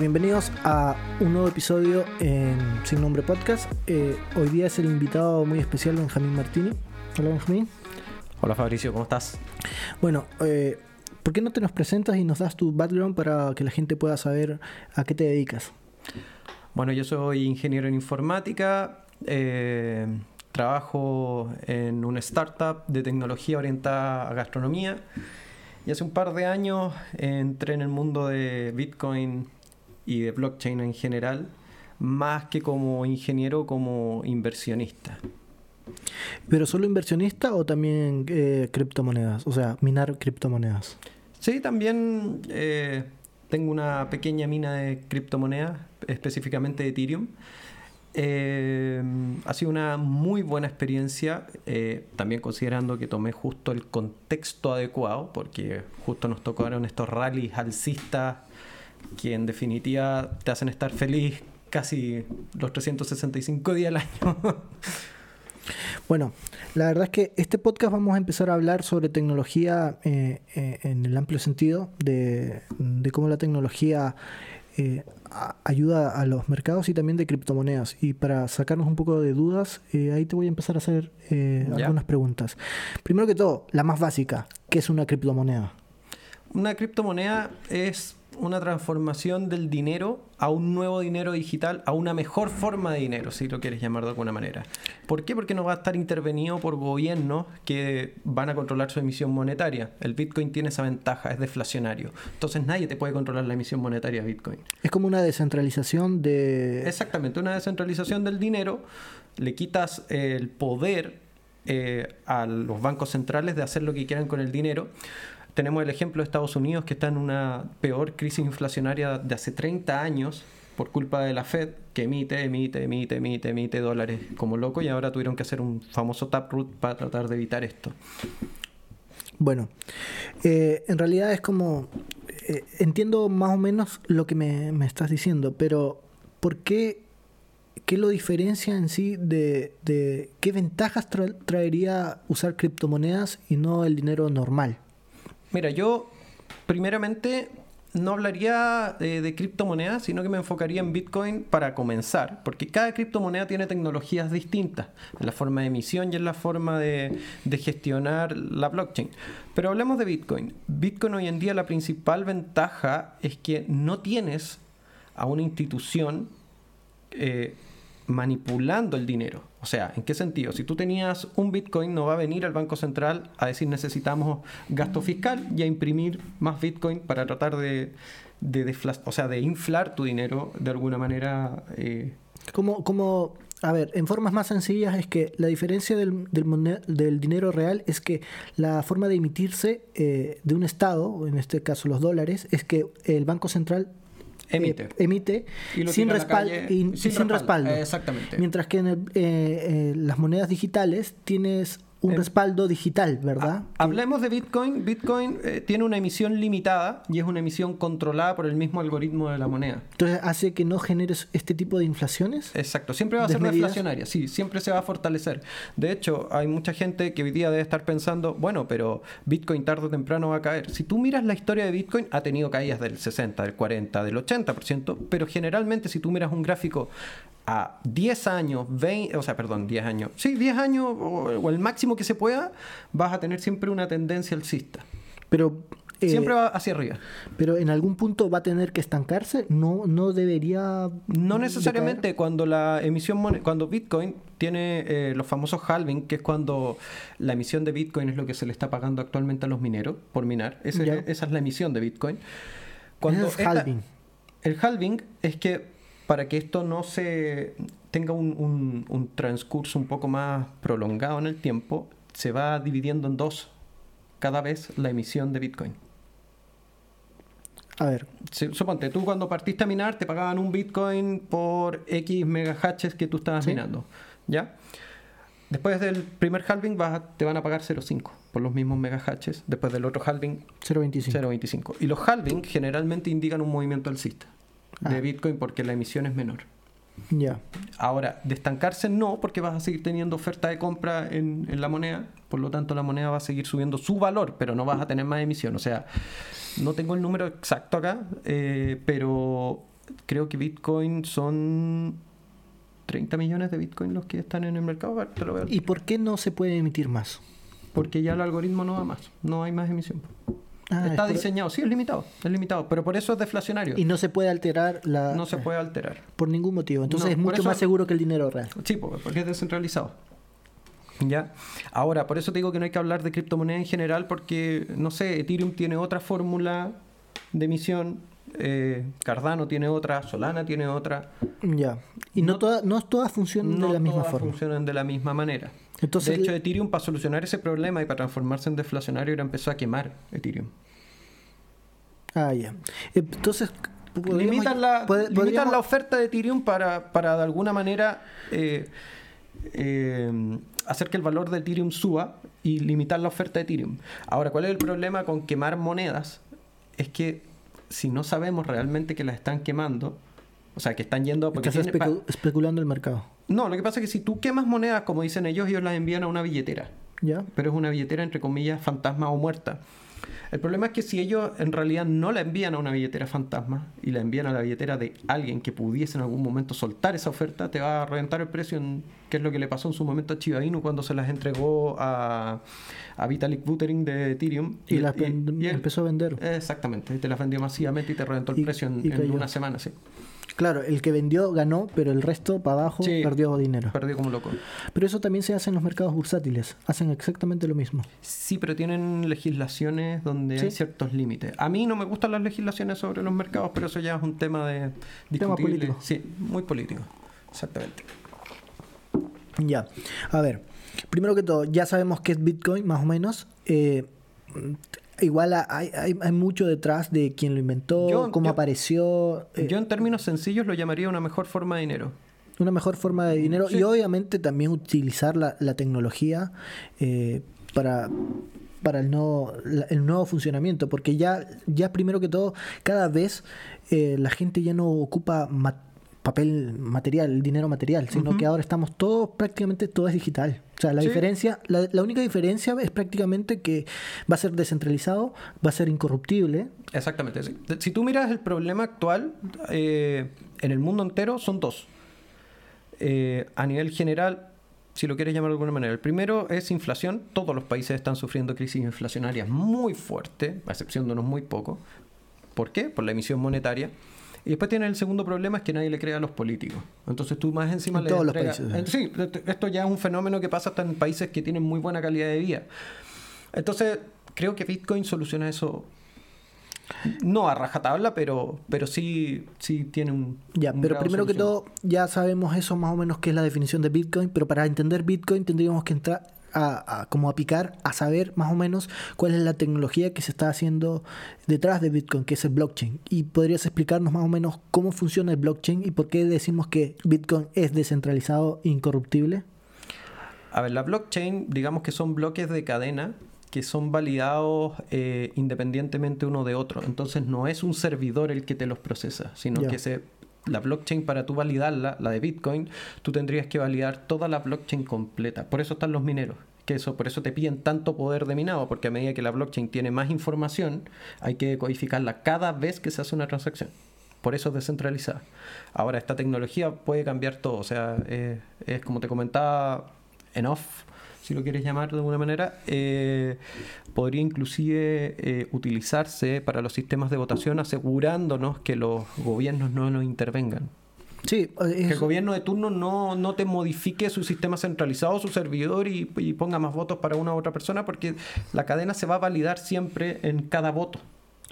Bienvenidos a un nuevo episodio en Sin Nombre Podcast. Eh, hoy día es el invitado muy especial Benjamín Martini. Hola Benjamín. Hola Fabricio, ¿cómo estás? Bueno, eh, ¿por qué no te nos presentas y nos das tu background para que la gente pueda saber a qué te dedicas? Bueno, yo soy ingeniero en informática, eh, trabajo en una startup de tecnología orientada a gastronomía y hace un par de años entré en el mundo de Bitcoin y de blockchain en general, más que como ingeniero, como inversionista. ¿Pero solo inversionista o también eh, criptomonedas? O sea, minar criptomonedas. Sí, también eh, tengo una pequeña mina de criptomonedas, específicamente de Ethereum. Eh, ha sido una muy buena experiencia, también considerando que tomé justo el contexto adecuado, porque justo nos tocaron estos rallies alcistas que en definitiva te hacen estar feliz casi los 365 días al año. Bueno, la verdad es que este podcast vamos a empezar a hablar sobre tecnología eh, eh, en el amplio sentido, de, cómo la tecnología eh, ayuda a los mercados y también de criptomonedas. Y para sacarnos un poco de dudas, ahí te voy a empezar a hacer algunas preguntas. Primero que todo, la más básica, ¿qué es una criptomoneda? Una criptomoneda es una transformación del dinero a un nuevo dinero digital, a una mejor forma de dinero, si lo quieres llamar de alguna manera. ¿Por qué? Porque no va a estar intervenido por gobiernos que van a controlar su emisión monetaria. El Bitcoin tiene esa ventaja, es deflacionario. Entonces nadie te puede controlar la emisión monetaria de Bitcoin. Es como una descentralización de... Exactamente, una descentralización del dinero. Le quitas el poder eh, a los bancos centrales de hacer lo que quieran con el dinero tenemos el ejemplo de Estados Unidos que está en una peor crisis inflacionaria de hace 30 años por culpa de la Fed que emite, emite, emite, emite, emite dólares como loco y ahora tuvieron que hacer un famoso taproot para tratar de evitar esto. Bueno, eh, en realidad es como, eh, entiendo más o menos lo que me, estás diciendo, pero ¿por qué, qué lo diferencia en sí de, de qué ventajas traería usar criptomonedas y no el dinero normal? Mira, yo primeramente no hablaría de, criptomonedas, sino que me enfocaría en Bitcoin para comenzar, porque cada criptomoneda tiene tecnologías distintas, en la forma de emisión y en la forma de, gestionar la blockchain. Pero hablemos de Bitcoin. Bitcoin hoy en día la principal ventaja es que no tienes a una institución eh, manipulando el dinero. O sea, ¿en qué sentido? Si tú tenías un Bitcoin, no va a venir al Banco Central a decir necesitamos gasto fiscal y a imprimir más Bitcoin para tratar de, de, o sea, de inflar tu dinero de alguna manera. Eh. Como, como, a ver, en formas más sencillas es que la diferencia del, del, dinero real es que la forma de emitirse eh, de un Estado, en este caso los dólares, es que el Banco Central Emite. Eh, emite sin, respaldo, sin, respaldo. Exactamente. Mientras que en eh, eh, las monedas digitales tienes un respaldo digital, ¿verdad? hablemos de Bitcoin. Bitcoin eh, tiene una emisión limitada y es una emisión controlada por el mismo algoritmo de la moneda. Entonces hace que no generes este tipo de inflaciones. Exacto, siempre va a ser deflacionaria, sí, siempre se va a fortalecer. De hecho, hay mucha gente que hoy día debe estar pensando, bueno, pero Bitcoin tarde o temprano va a caer. Si tú miras la historia de Bitcoin, ha tenido caídas del 60, del 40, del 80%, pero generalmente si tú miras un gráfico a 10 años, 20, o sea, perdón, 10 años, sí, 10 años o, el máximo que se pueda, vas a tener siempre una tendencia alcista. Pero eh, Siempre va hacia arriba. Pero en algún punto va a tener que estancarse, no, no debería. No necesariamente cuando la emisión cuando Bitcoin tiene eh, los famosos halving, que es cuando la emisión de Bitcoin es lo que se le está pagando actualmente a los mineros por minar. esa es la emisión de Bitcoin. Cuando es halving? El halving es que para que esto no se tenga un, transcurso un poco más prolongado en el tiempo, se va dividiendo en dos cada vez la emisión de Bitcoin. A ver. Suponte, tú cuando partiste a minar te pagaban un Bitcoin por X megahashes que tú estabas minando. ¿Ya? Después del primer halving te van a pagar 0.5 por los mismos megahashes. Después del otro halving 0.25. Y los halving generalmente indican un movimiento alcista de ah. Bitcoin porque la emisión es menor. Ya. Ahora, de estancarse no, porque vas a seguir teniendo oferta de compra en, la moneda, por lo tanto la moneda va a seguir subiendo su valor, pero no vas a tener más emisión. O sea, no tengo el número exacto acá, eh, pero creo que Bitcoin son 30 millones de Bitcoin los que están en el mercado. Ver, te lo ¿Y por qué no se puede emitir más? Porque ya el algoritmo no da más, no hay más emisión. Ah, Está es por- diseñado, sí, es limitado, es limitado, pero por eso es deflacionario. Y no se puede alterar la... no se puede alterar. Por ningún motivo. Entonces No, es mucho eso- más seguro que el dinero real. Sí, po, porque es descentralizado. ¿Ya? Ahora, por eso te digo que no hay que hablar de criptomonedas en general, porque, no sé, Ethereum tiene otra fórmula de emisión, eh, Cardano tiene otra, Solana tiene otra. Ya. Y no, No- todas no todas funcionan No de la misma todas forma. funcionan de la misma manera. Entonces, de hecho, Ethereum, para solucionar ese problema y para transformarse en deflacionario, era empezó a quemar Ethereum. Ah, ya. Entonces, podríamos- Limitan la, puede- limitan podríamos- la oferta de Ethereum para, para de alguna manera eh, eh, hacer que el valor de Ethereum suba y limitar la oferta de Ethereum. Ahora, ¿cuál es el problema con quemar monedas? Es que si no sabemos realmente que las están quemando, o sea, que están yendo... Porque Estás especu- especulando el mercado. no, lo que pasa es que si tú quemas monedas, como dicen ellos, ellos las envían a una billetera ¿Ya? pero es una billetera entre comillas fantasma o muerta. El problema es que si ellos en realidad no la envían a una billetera fantasma y la envían a la billetera de alguien que pudiese en algún momento soltar esa oferta, te va a reventar el precio, en, que es lo que le pasó en su momento a Chiba Inu cuando se las entregó a, a Vitalik Buterin de Ethereum. Y, las y- ven- y él- empezó a vender. Exactamente, y te las vendió masivamente y te reventó el precio en, una semana, sí. Claro, el que vendió ganó, pero el resto para abajo Sí. perdió dinero. Perdió como loco. Pero eso también se hace en los mercados bursátiles. Hacen exactamente lo mismo. Sí, pero tienen legislaciones donde Sí. hay ciertos límites. A mí no me gustan las legislaciones sobre los mercados, pero eso ya es un tema de Tema político. Sí, muy político. Exactamente. Ya. A ver, primero que todo, ya sabemos qué es Bitcoin, más o menos. Eh, igual hay, hay, hay mucho detrás de quién lo inventó, Yo- cómo yo- apareció. eh, Yo en términos sencillos lo llamaría una mejor forma de dinero. una mejor forma de dinero Sí. y obviamente también utilizar la, la tecnología eh, para para el nuevo, la- el nuevo funcionamiento porque ya ya primero que todo cada vez eh, la gente ya no ocupa ma- papel material el dinero material sino que ahora estamos todos prácticamente todo es digital o sea la Sí. diferencia la, la única diferencia es prácticamente que va a ser descentralizado va a ser incorruptible Exactamente. sí. Si tú miras el problema actual eh, en el mundo entero, son dos. Eh, a nivel general, si lo quieres llamar de alguna manera, el primero es inflación. Todos los países están sufriendo crisis inflacionarias muy fuertes, a excepción de unos muy pocos. ¿Por qué? Por la emisión monetaria. Y después tiene el segundo problema, es que nadie le cree a los políticos. Entonces tú más encima En le todos los países, Sí, esto ya es un fenómeno que pasa hasta en países que tienen muy buena calidad de vida. Entonces, creo que Bitcoin soluciona eso. No a rajatabla, pero, pero sí, sí tiene un. Ya, un pero primero que todo, ya sabemos eso más o menos que es la definición de Bitcoin, pero para entender Bitcoin tendríamos que entrar a, a- como a picar, a saber más o menos cuál es la tecnología que se está haciendo detrás de Bitcoin, que es el blockchain. Y podrías explicarnos más o menos cómo funciona el blockchain y por qué decimos que Bitcoin es descentralizado e incorruptible. A ver, la blockchain, digamos que son bloques de cadena que son validados eh, independientemente uno de otro. Entonces no es un servidor el que te los procesa, sino que se, la blockchain para tú validarla, la de Bitcoin, tú tendrías que validar toda la blockchain completa. Por eso están los mineros. Que eso, por eso te piden tanto poder de minado, porque a medida que la blockchain tiene más información, hay que codificarla cada vez que se hace una transacción. Por eso es descentralizada. Ahora, esta tecnología puede cambiar todo. O sea, eh, es como te comentaba, en off, si lo quieres llamar de alguna manera, eh, podría inclusive eh, utilizarse para los sistemas de votación asegurándonos que los gobiernos no nos intervengan. Sí, Que el gobierno de turno no, no te modifique su sistema centralizado, su servidor y, y ponga más votos para una u otra persona, porque la cadena se va a validar siempre en cada voto.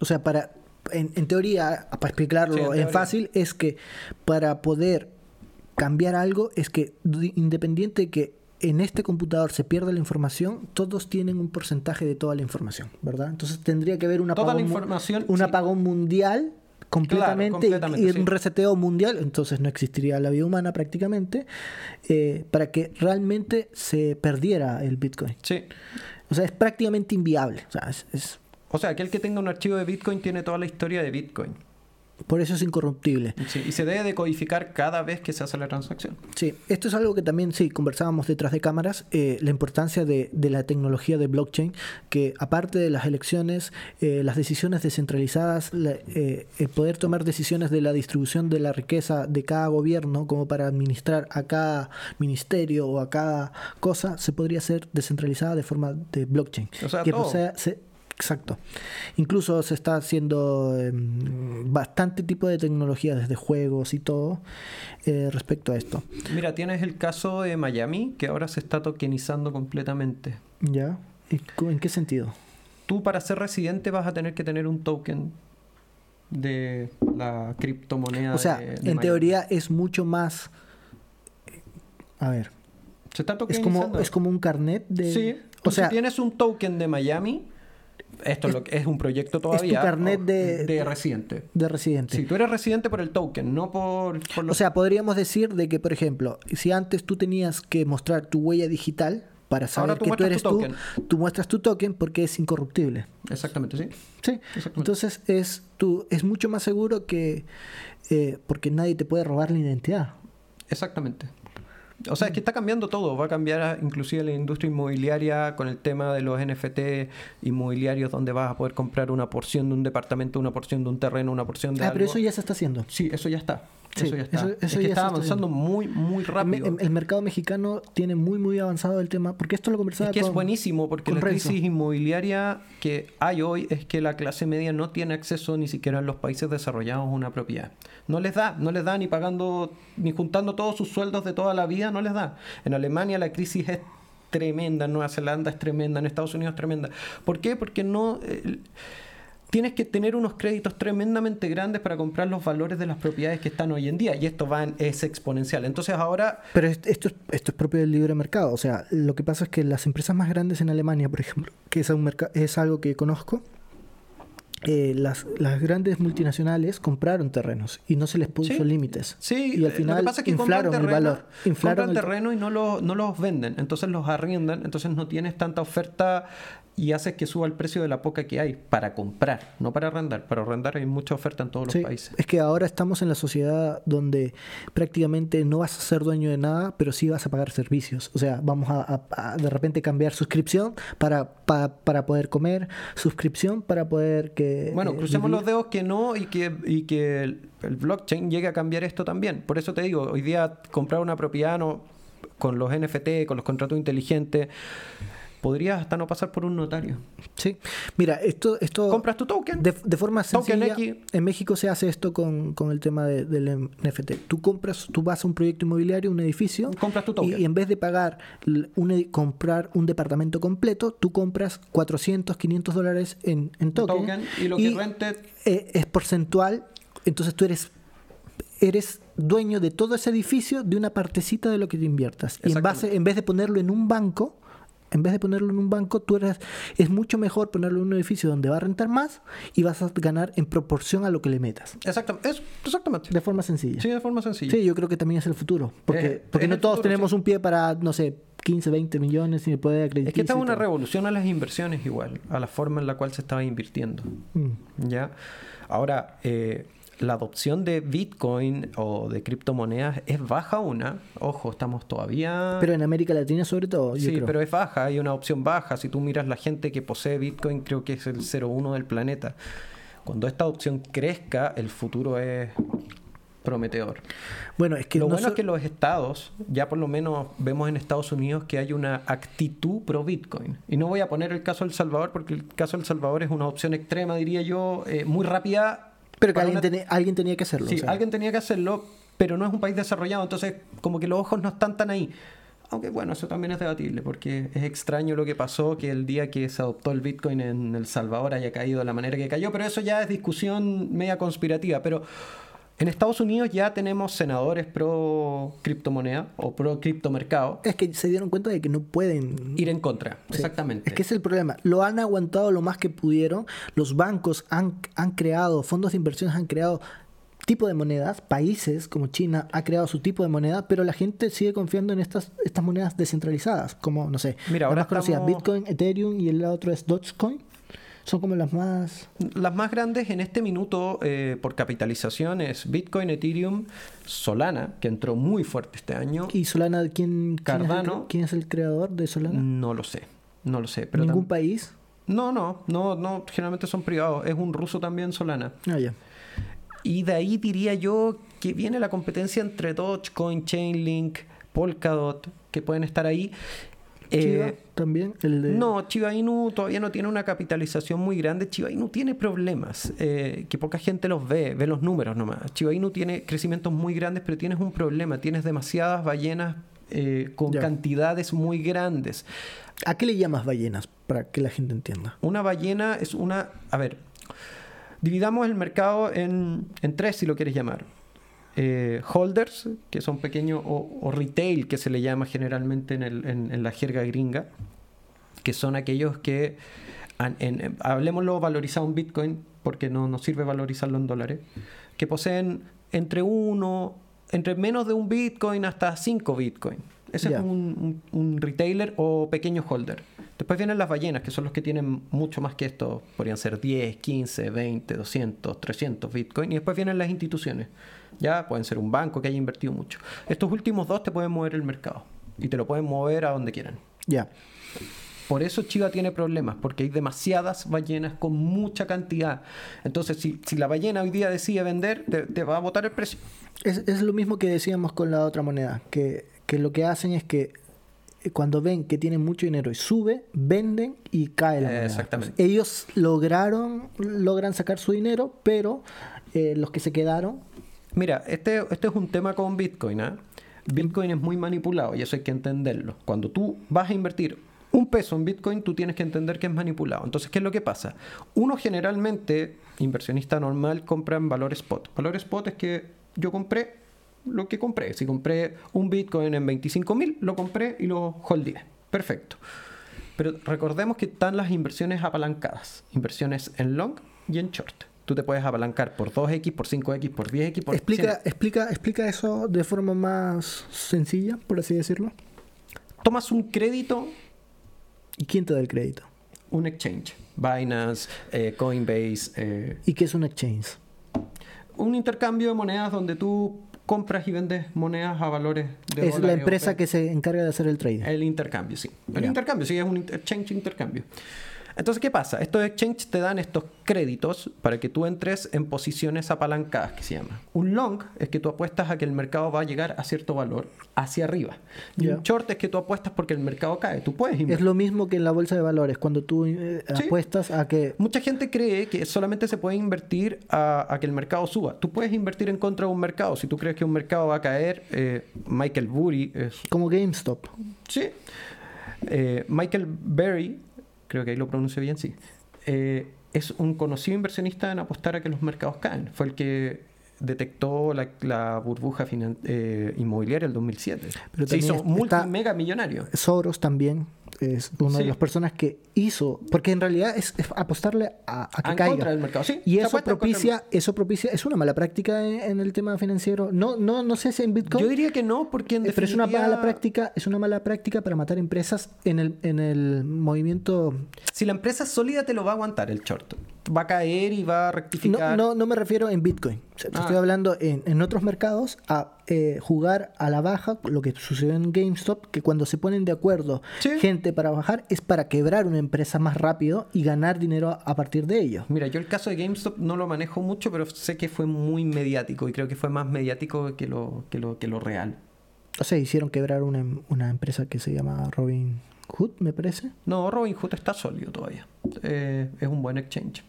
o sea, para, en, en teoría, para explicarlo Sí, en fácil, es que para poder cambiar algo, es que independiente de que en este computador se pierda la información, todos tienen un porcentaje de toda la información, ¿verdad? Entonces tendría que haber un apagón, información, un sí. apagón mundial completamente, y- completamente, y, sí. un reseteo mundial, entonces no existiría la vida humana prácticamente, eh, para que realmente se perdiera el Bitcoin. Sí. O sea, es prácticamente inviable. O sea, es- es O sea, aquel que tenga un archivo de Bitcoin tiene toda la historia de Bitcoin. Por eso es incorruptible. Sí, y se debe decodificar cada vez que se hace la transacción. Sí, esto es algo que también, sí, conversábamos detrás de cámaras, eh, la importancia de, de, la tecnología de blockchain, que aparte de las elecciones, eh, las decisiones descentralizadas, la, eh, el poder tomar decisiones de la distribución de la riqueza de cada gobierno, como para administrar a cada ministerio o a cada cosa, se podría hacer descentralizada de forma de blockchain. O sea, que todo. se- Exacto. Incluso se está haciendo eh, bastante tipo de tecnología, desde juegos y todo, eh, respecto a esto. Mira, tienes el caso de Miami, que ahora se está tokenizando completamente. ¿Ya? ¿Y cu- ¿En qué sentido? Tú para ser residente vas a tener que tener un token de la criptomoneda. O sea, de- de en Miami. teoría es mucho más... A ver, se está es tokenizando. como, es como un carnet de... Sí, o sea, si tienes un token de Miami, esto es, lo que- es un proyecto todavía. carnet o- de- residente. de residente. Si tú eres residente por el token, no por, por O sea, podríamos decir de que, por ejemplo, si antes tú tenías que mostrar tu huella digital para saber tú que tú eres tu tú, tú muestras tu token porque es incorruptible. Exactamente, sí. Sí, Exactamente. entonces es, tú, es mucho más seguro que... eh, porque nadie te puede robar la identidad. Exactamente. O sea, es que está cambiando todo. Va a cambiar a- inclusive la industria inmobiliaria con el tema de los NFT inmobiliarios donde vas a poder comprar una porción de un departamento, una porción de un terreno, una porción de Ah, algo. pero eso ya se está haciendo. Sí, eso ya está. Sí, eso ya está. eso- es que ya está avanzando muy, muy rápido. El, el mercado mexicano tiene muy, muy avanzado el tema, porque esto lo conversaba Es que es buenísimo porque la Renzo. crisis inmobiliaria que hay hoy es que la clase media no tiene acceso ni siquiera en los países desarrollados a una propiedad. No les da, no les da ni pagando, ni juntando todos sus sueldos de toda la vida, no les da. En Alemania la crisis es tremenda, en Nueva Zelanda es tremenda, en Estados Unidos es tremenda. ¿Por qué? Porque no... eh, Tienes que tener unos créditos tremendamente grandes para comprar los valores de las propiedades que están hoy en día y esto va en- es exponencial. Entonces ahora Pero est- esto, es- esto es propio del libre mercado. O sea, lo que pasa es que las empresas más grandes en Alemania, por ejemplo, que es, un es algo que conozco, eh, las, las grandes multinacionales compraron terrenos y no se les puso Sí. límites. Sí, y al eh, final lo que pasa es que inflaron compran el valor. Inflaron compran el- terreno y no, lo- no los venden, entonces los arriendan, entonces no tienes tanta oferta y haces que suba el precio de la poca que hay para comprar, no para arrendar. Para arrendar hay mucha oferta en todos los países. es que ahora estamos en la sociedad donde prácticamente no vas a ser dueño de nada, pero sí vas a pagar servicios. O sea, vamos a, a- a de repente cambiar suscripción para, pa- para poder comer, suscripción para poder que... Bueno, eh, crucemos vivir. los dedos que no y que, y que el, el blockchain llegue a cambiar esto también. Por eso te digo, hoy día comprar una propiedad no, con los NFT, con los contratos inteligentes, podrías hasta no pasar por un notario. Sí, mira, esto... esto Compras tu token. De, de forma Token sencilla, X. en México se hace esto con, con el tema de- del NFT. Tú compras, tú vas a un proyecto inmobiliario, un edificio, Compras tu y, token. y en vez de pagar un comprar un departamento completo, tú compras 400, 500 dólares en, en token, token, y lo que rente eh, es porcentual, entonces tú eres eres dueño de todo ese edificio de una partecita de lo que te inviertas. Y en base, en vez de ponerlo en un banco, en vez de ponerlo en un banco, tú eres, es mucho mejor ponerlo en un edificio donde va a rentar más y vas a ganar en proporción a lo que le metas. Exactamente. Es, exactamente. De forma sencilla. Sí, de forma sencilla. Sí, yo creo que también es el futuro. Porque, Eh, porque no todos futuro, tenemos sí. un pie para, no sé, 15, 20 millones y poder acreditar. Es que esta es una revolución a las inversiones igual, a la forma en la cual se estaba invirtiendo. Mm. ¿Ya? Ahora, eh, la adopción de Bitcoin o de criptomonedas es baja una. Ojo, estamos todavía... Pero en América Latina sobre todo, yo sí, creo. pero es baja, hay una opción baja. Si tú miras la gente que posee Bitcoin, creo que es el 0,1 del planeta. Cuando esta adopción crezca, el futuro es prometedor. Bueno, es que lo no bueno so- es que los estados, ya por lo menos vemos en Estados Unidos que hay una actitud pro Bitcoin. Y no voy a poner el caso del Salvador, porque el caso del Salvador es una opción extrema, diría yo, eh, muy rápida. Pero que alguien, una- teni- alguien tenía que hacerlo. Sí, o sea. alguien tenía que hacerlo, pero no es un país desarrollado, entonces como que los ojos no están tan ahí. Aunque bueno, eso también es debatible, porque es extraño lo que pasó, que el día que se adoptó el Bitcoin en El Salvador haya caído de la manera que cayó, pero eso ya es discusión media conspirativa. Pero en Estados Unidos ya tenemos senadores pro criptomoneda o pro criptomercado Es que se dieron cuenta de que no pueden ir en contra, Sí. exactamente. Es que es el problema. Lo han aguantado lo más que pudieron. Los bancos han, han creado, fondos de inversiones han creado tipo de monedas. Países como China ha creado su tipo de moneda, pero la gente sigue confiando en estas, estas monedas descentralizadas, como, no sé, Mira, ahora más conocida, estamos- Bitcoin, Ethereum y el otro es Dogecoin. Son como las más... Las más grandes en este minuto eh, por capitalización es Bitcoin, Ethereum, Solana, que entró muy fuerte este año. ¿Y Solana quién, Cardano. ¿quién es el, creador de Solana? No lo sé, no lo sé. Pero ¿Ningún país? No, no, no, no, generalmente son privados. Es un ruso también Solana. Ah, ya. Y de ahí diría yo que viene la competencia entre Dogecoin, Chainlink, Polkadot, que pueden estar ahí. Chiva eh, también. El de... No, Chiba Inu todavía no tiene una capitalización muy grande. Chiba Inu tiene problemas, eh, que poca gente los ve, ve los números nomás. Chiba Inu tiene crecimientos muy grandes, pero tienes un problema. Tienes demasiadas ballenas eh, con cantidades muy grandes. ¿A qué le llamas ballenas? Para que la gente entienda. Una ballena es una... A ver, dividamos el mercado en, en tres, si lo quieres llamar. Eh, holders, que son pequeños, o, retail, que se le llama generalmente en, el, en, la jerga gringa, que son aquellos que, en, hablemoslo valorizado en Bitcoin, porque no nos sirve valorizarlo en dólares, que poseen entre uno, entre menos de un Bitcoin hasta cinco Bitcoin. Ese es un, un, retailer o pequeño holder. Después vienen las ballenas, que son los que tienen mucho más que esto. Podrían ser 10, 15, 20, 200, 300 Bitcoin. Y después vienen las instituciones ya pueden ser un banco que haya invertido mucho. Estos últimos dos te pueden mover el mercado y te lo pueden mover a donde quieran. Ya. Por eso Chiva tiene problemas, porque hay demasiadas ballenas con mucha cantidad. Entonces, si, la ballena hoy día decide vender, te, va a botar el precio. Es, lo mismo que decíamos con la otra moneda, que, lo que hacen es que eh, cuando ven que tienen mucho dinero y sube, venden y cae la moneda. Exactamente. ellos lograron, logran sacar su dinero, pero eh, los que se quedaron Mira, este, este es un tema con Bitcoin. ¿ah? Bitcoin es muy manipulado y eso hay que entenderlo. Cuando tú vas a invertir un peso en Bitcoin, tú tienes que entender que es manipulado. Entonces, ¿qué es lo que pasa? Uno generalmente, inversionista normal, compra en valor spot. Valor spot es que yo compré lo que compré. Si compré un Bitcoin en 25 mil, lo compré y lo holdé. Perfecto. Pero recordemos que están las inversiones apalancadas. Inversiones en long y en short tú te puedes apalancar por 2X, por 5X, por 10X, por explica, explica, explica eso de forma más sencilla, por así decirlo. Tomas un crédito. ¿Y quién te da el crédito? Un exchange. Binance, eh, Coinbase. Eh. ¿Y qué es un exchange? Un intercambio de monedas donde tú compras y vendes monedas a valores de Es la empresa que se encarga de hacer el trading. El intercambio, sí. El intercambio, sí, es un exchange intercambio. Entonces, ¿qué pasa? Estos exchanges te dan estos créditos para que tú entres en posiciones apalancadas, que se llama. Un long es que tú apuestas a que el mercado va a llegar a cierto valor hacia arriba. Y un short es que tú apuestas porque el mercado cae. Tú puedes invertir. Es lo mismo que en la bolsa de valores, cuando tú eh, apuestas a que... Mucha gente cree que solamente se puede invertir a, que el mercado suba. Tú puedes invertir en contra de un mercado. Si tú crees que un mercado va a caer, eh, Michael Burry es... Como GameStop. Sí. Eh, Michael Berry creo que ahí lo pronuncio bien, sí, eh, es un conocido inversionista en apostar a que los mercados caen. Fue el que detectó la, burbuja eh, inmobiliaria el 2007. Pero Se hizo multimega millonario. Soros también es una de las personas que hizo, porque en realidad es, apostarle a, que caiga. Del mercado. y eso propicia, eso propicia, es una mala práctica en, el tema financiero. No, no, no sé si en Bitcoin. Yo diría que no, porque en Pero es una mala práctica, es una mala práctica para matar empresas en el, en el movimiento. Si la empresa es sólida te lo va a aguantar el short va a caer y va a rectificar. No, no, me refiero en Bitcoin. Ah. Estoy hablando en, en, otros mercados a eh, jugar a la baja, lo que sucedió en GameStop, que cuando se ponen de acuerdo gente para bajar es para quebrar una empresa más rápido y ganar dinero a partir de ello. Mira, yo el caso de GameStop no lo manejo mucho, pero sé que fue muy mediático y creo que fue más mediático que lo, que lo, que lo real. O sea, hicieron quebrar una, una empresa que se llama Robin Hood, me parece. No, Robin Hood está sólido todavía. Eh, es un buen exchange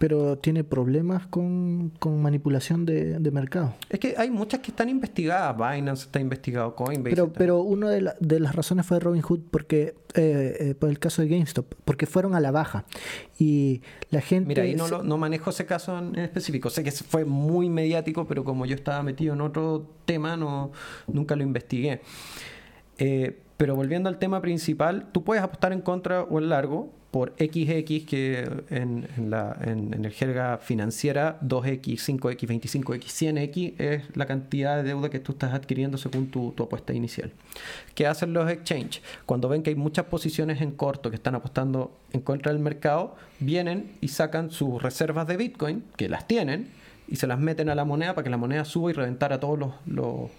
pero tiene problemas con, manipulación de, mercado. Es que hay muchas que están investigadas. Binance está investigado, Coinbase. Pero, pero una de, de, las razones fue Robinhood porque, eh, eh, por el caso de GameStop, porque fueron a la baja. Y la gente. Mira, ahí no, no manejo ese caso en específico. Sé que fue muy mediático, pero como yo estaba metido en otro tema, no, nunca lo investigué. Eh, pero volviendo al tema principal, tú puedes apostar en contra o en largo por XX, que en, la, en, el jerga financiera 2X, 5X, 25X, 100X es la cantidad de deuda que tú estás adquiriendo según tu, tu apuesta inicial. ¿Qué hacen los exchanges? Cuando ven que hay muchas posiciones en corto que están apostando en contra del mercado, vienen y sacan sus reservas de Bitcoin, que las tienen, y se las meten a la moneda para que la moneda suba y reventar a todos los, los,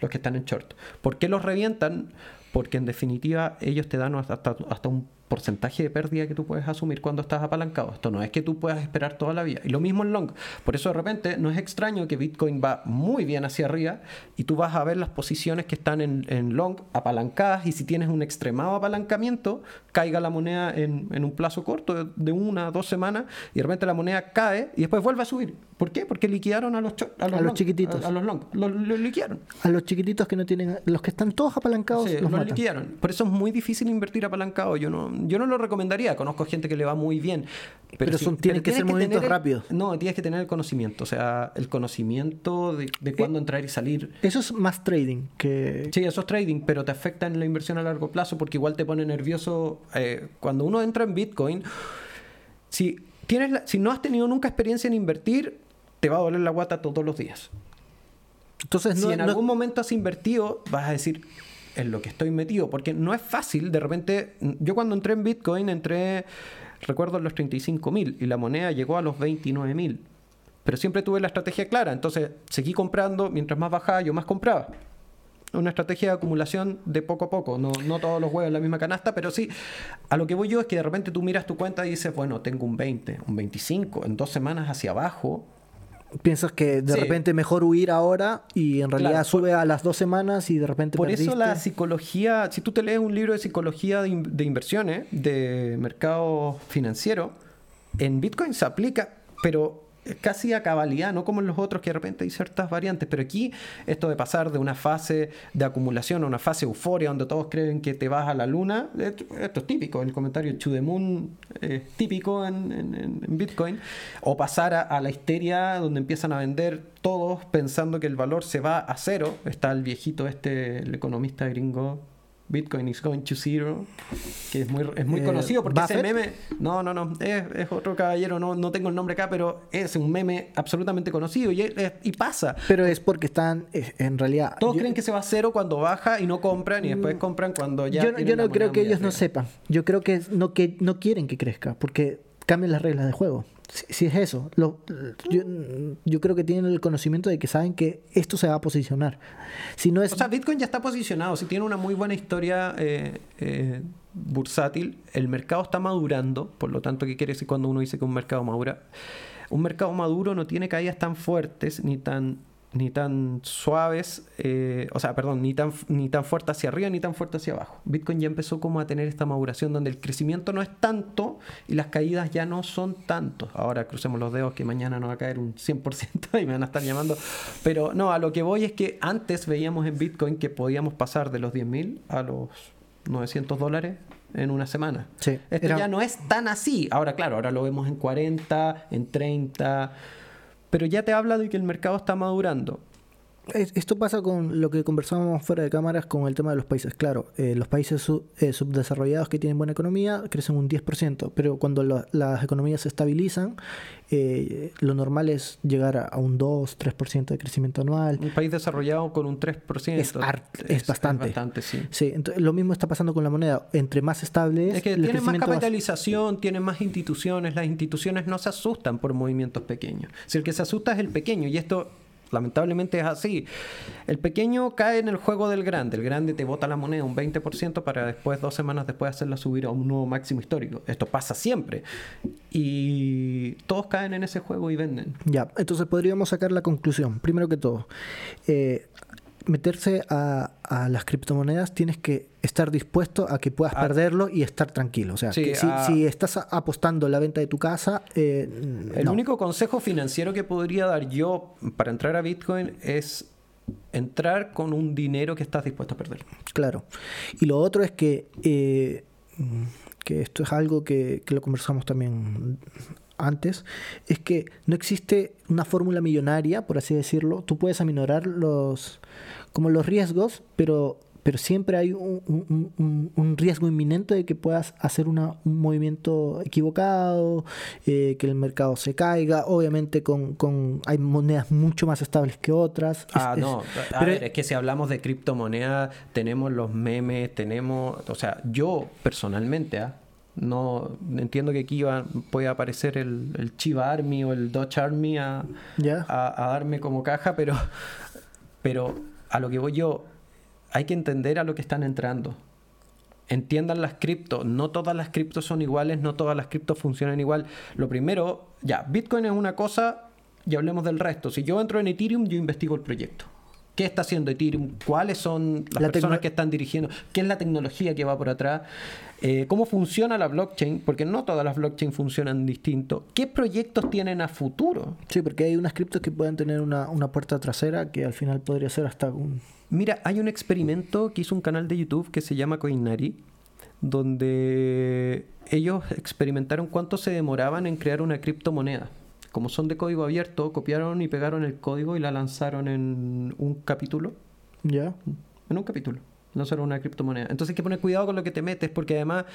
los que están en short. ¿Por qué los revientan? Porque en definitiva ellos te dan hasta, hasta un porcentaje de pérdida que tú puedes asumir cuando estás apalancado. Esto no es que tú puedas esperar toda la vida. Y lo mismo en long. Por eso de repente no es extraño que Bitcoin va muy bien hacia arriba y tú vas a ver las posiciones que están en, en long apalancadas y si tienes un extremado apalancamiento, caiga la moneda en, en un plazo corto de, una, dos semanas y de repente la moneda cae y después vuelve a subir. ¿Por qué? Porque liquidaron a los, a los, chiquititos. A, los long. Los, liquidaron. A los chiquititos que no tienen, los que están todos apalancados. los, los liquidaron. Por eso es muy difícil invertir apalancado. Yo no, yo no lo recomendaría. Conozco gente que le va muy bien. Pero, son, tienen que ser movimientos rápidos. No, tienes que tener el conocimiento. O sea, el conocimiento de, de cuándo eh, entrar y salir. Eso es más trading que. Sí, eso es trading, pero te afecta en la inversión a largo plazo porque igual te pone nervioso. Eh, cuando uno entra en Bitcoin, si, tienes si no has tenido nunca experiencia en invertir, te va a doler la guata todos los días. Entonces, si en algún momento has invertido, vas a decir, en lo que estoy metido, porque no es fácil, de repente, yo cuando entré en Bitcoin entré, recuerdo, en los 35 mil y la moneda llegó a los 29 mil, pero siempre tuve la estrategia clara, entonces seguí comprando, mientras más bajaba yo más compraba. Una estrategia de acumulación de poco a poco, no, no todos los huevos en la misma canasta, pero sí, a lo que voy yo es que de repente tú miras tu cuenta y dices, bueno, tengo un 20, un 25, en dos semanas hacia abajo, piensas que de repente mejor huir ahora y en realidad sube a las dos semanas y de repente por eso la psicología si tú te lees un libro de psicología de, de inversiones de mercado financiero en Bitcoin se aplica pero casi a cabalidad, no como en los otros que de repente hay ciertas variantes, pero aquí esto de pasar de una fase de acumulación a una fase euforia donde todos creen que te vas a la luna, esto, es típico, el comentario to the moon es típico en, Bitcoin, o pasar a, a la histeria donde empiezan a vender todos pensando que el valor se va a cero, está el viejito este, el economista gringo Bitcoin is going to zero, que es muy, es muy eh, conocido porque ese meme, no, no, no, es, otro caballero, no, no tengo el nombre acá, pero es un meme absolutamente conocido y, y pasa. Pero es porque están, en realidad... Todos creen que se va a cero cuando baja y no compran y después mm, compran cuando ya... Yo, yo no creo que ellos no sepan, yo creo que no, que no quieren que crezca, porque cambian las reglas de juego. Si, es eso, yo, yo, creo que tienen el conocimiento de que saben que esto se va a posicionar. Si no es... O sea, Bitcoin ya está posicionado, si tiene una muy buena historia eh, eh, bursátil, el mercado está madurando, por lo tanto, ¿qué quiere decir cuando uno dice que un mercado madura? Un mercado maduro no tiene caídas tan fuertes ni tan ni tan suaves, eh, o sea, perdón, ni tan, ni tan fuerte hacia arriba ni tan fuerte hacia abajo. Bitcoin ya empezó como a tener esta maduración donde el crecimiento no es tanto y las caídas ya no son tantos. Ahora crucemos los dedos que mañana no va a caer un 100% y me van a estar llamando. Pero no, a lo que voy es que antes veíamos en Bitcoin que podíamos pasar de los 10.000 a los 900 dólares en una semana. Sí, Esto ya no es tan así. Ahora, claro, ahora lo vemos en 40, en 30 pero ya te habla de que el mercado está madurando. Esto pasa con lo que conversábamos fuera de cámaras con el tema de los países. Claro, eh, los países eh, subdesarrollados que tienen buena economía crecen un 10%, pero cuando las economías se estabilizan, eh, lo normal es llegar a, un 2-3% de crecimiento anual. Un país desarrollado con un 3% es, es, bastante. sí. sí entonces, lo mismo está pasando con la moneda. Entre más estable es, es que tiene más capitalización, tiene más instituciones. Las instituciones no se asustan por movimientos pequeños. Si el que se asusta es el pequeño, y esto Lamentablemente es así. El pequeño cae en el juego del grande. El grande te bota la moneda un 20% para después, dos semanas después, hacerla subir a un nuevo máximo histórico. Esto pasa siempre. Y todos caen en ese juego y venden. Ya, entonces podríamos sacar la conclusión. Primero que todo, eh, meterse a, las criptomonedas tienes que estar dispuesto a que puedas ah. perderlo y estar tranquilo. O sea, si, ah. estás apostando la venta de tu casa... Eh, el único consejo financiero que podría dar yo para entrar a Bitcoin es entrar con un dinero que estás dispuesto a perder. Claro. Y lo otro es que, eh, que esto es algo que, que lo conversamos también antes, es que no existe una fórmula millonaria, por así decirlo. Tú puedes aminorar los, como los riesgos, pero pero siempre hay un, un- un riesgo inminente de que puedas hacer una- un movimiento equivocado, eh, que el mercado se caiga. Obviamente con, con hay monedas mucho más estables que otras. Es- Ah, es- no. A pero- ver, es que si hablamos de criptomonedas, tenemos los memes, tenemos. O sea, yo personalmente, ¿ah? No entiendo que aquí va- puede aparecer el, el Chiva Army o el Dodge Army a, a- a darme como caja, pero, pero a lo que voy yo, hay que entender a lo que están entrando. Entiendan las criptos, no todas las criptos son iguales, no todas las criptos funcionan igual. Lo primero, ya, Bitcoin es una cosa y hablemos del resto. Si yo entro en Ethereum, yo investigo el proyecto. ¿Qué está haciendo Ethereum? ¿Cuáles son las La personas que están dirigiendo? ¿Qué es la tecnología que va por atrás? Eh, ¿Cómo funciona la blockchain? Porque no todas las blockchain funcionan distinto. ¿Qué proyectos tienen a futuro? Sí, porque hay unas criptos que pueden tener una, una puerta trasera que al final podría ser hasta un... Mira, hay un experimento que hizo un canal de YouTube que se llama Coinari, donde ellos experimentaron cuánto se demoraban en crear una criptomoneda. Como son de código abierto, copiaron y pegaron el código y la lanzaron en un capítulo. ¿Ya? En un capítulo. Lanzaron una criptomoneda. Entonces hay que poner cuidado con lo que te metes, porque además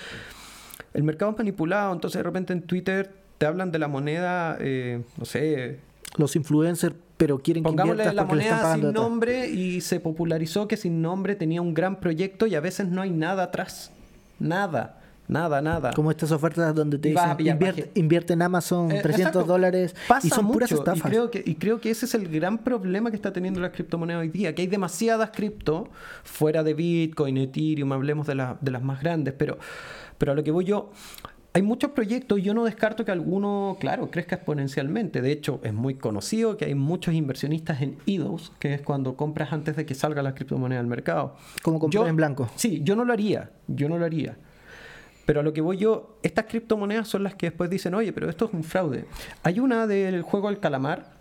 el mercado es manipulado. Entonces de repente en Twitter te hablan de la moneda, eh, no sé, Los influencers, pero quieren que Pongámosle inviertas la moneda sin nombre y se popularizó que sin nombre tenía un gran proyecto y a veces no hay nada atrás. Nada, nada, nada. Como estas ofertas donde te dicen pillar invierte, baje". invierte en Amazon Eh, 300 exacto. dólares Pasa y son puras mucho, estafas. Y creo, que, y creo que ese es el gran problema que está teniendo la criptomoneda hoy día, que hay demasiadas cripto fuera de Bitcoin, Ethereum, hablemos de, la- de las más grandes, pero, pero a lo que voy yo, hay muchos proyectos y yo no descarto que alguno, claro, crezca exponencialmente. De hecho, es muy conocido que hay muchos inversionistas en EDOS, que es cuando compras antes de que salga la criptomoneda al mercado. Como comprar Yo- en blanco. Sí, yo no lo haría, yo no lo haría. Pero a lo que voy yo, estas criptomonedas son las que después dicen, oye, pero esto es un fraude. Hay una del juego del calamar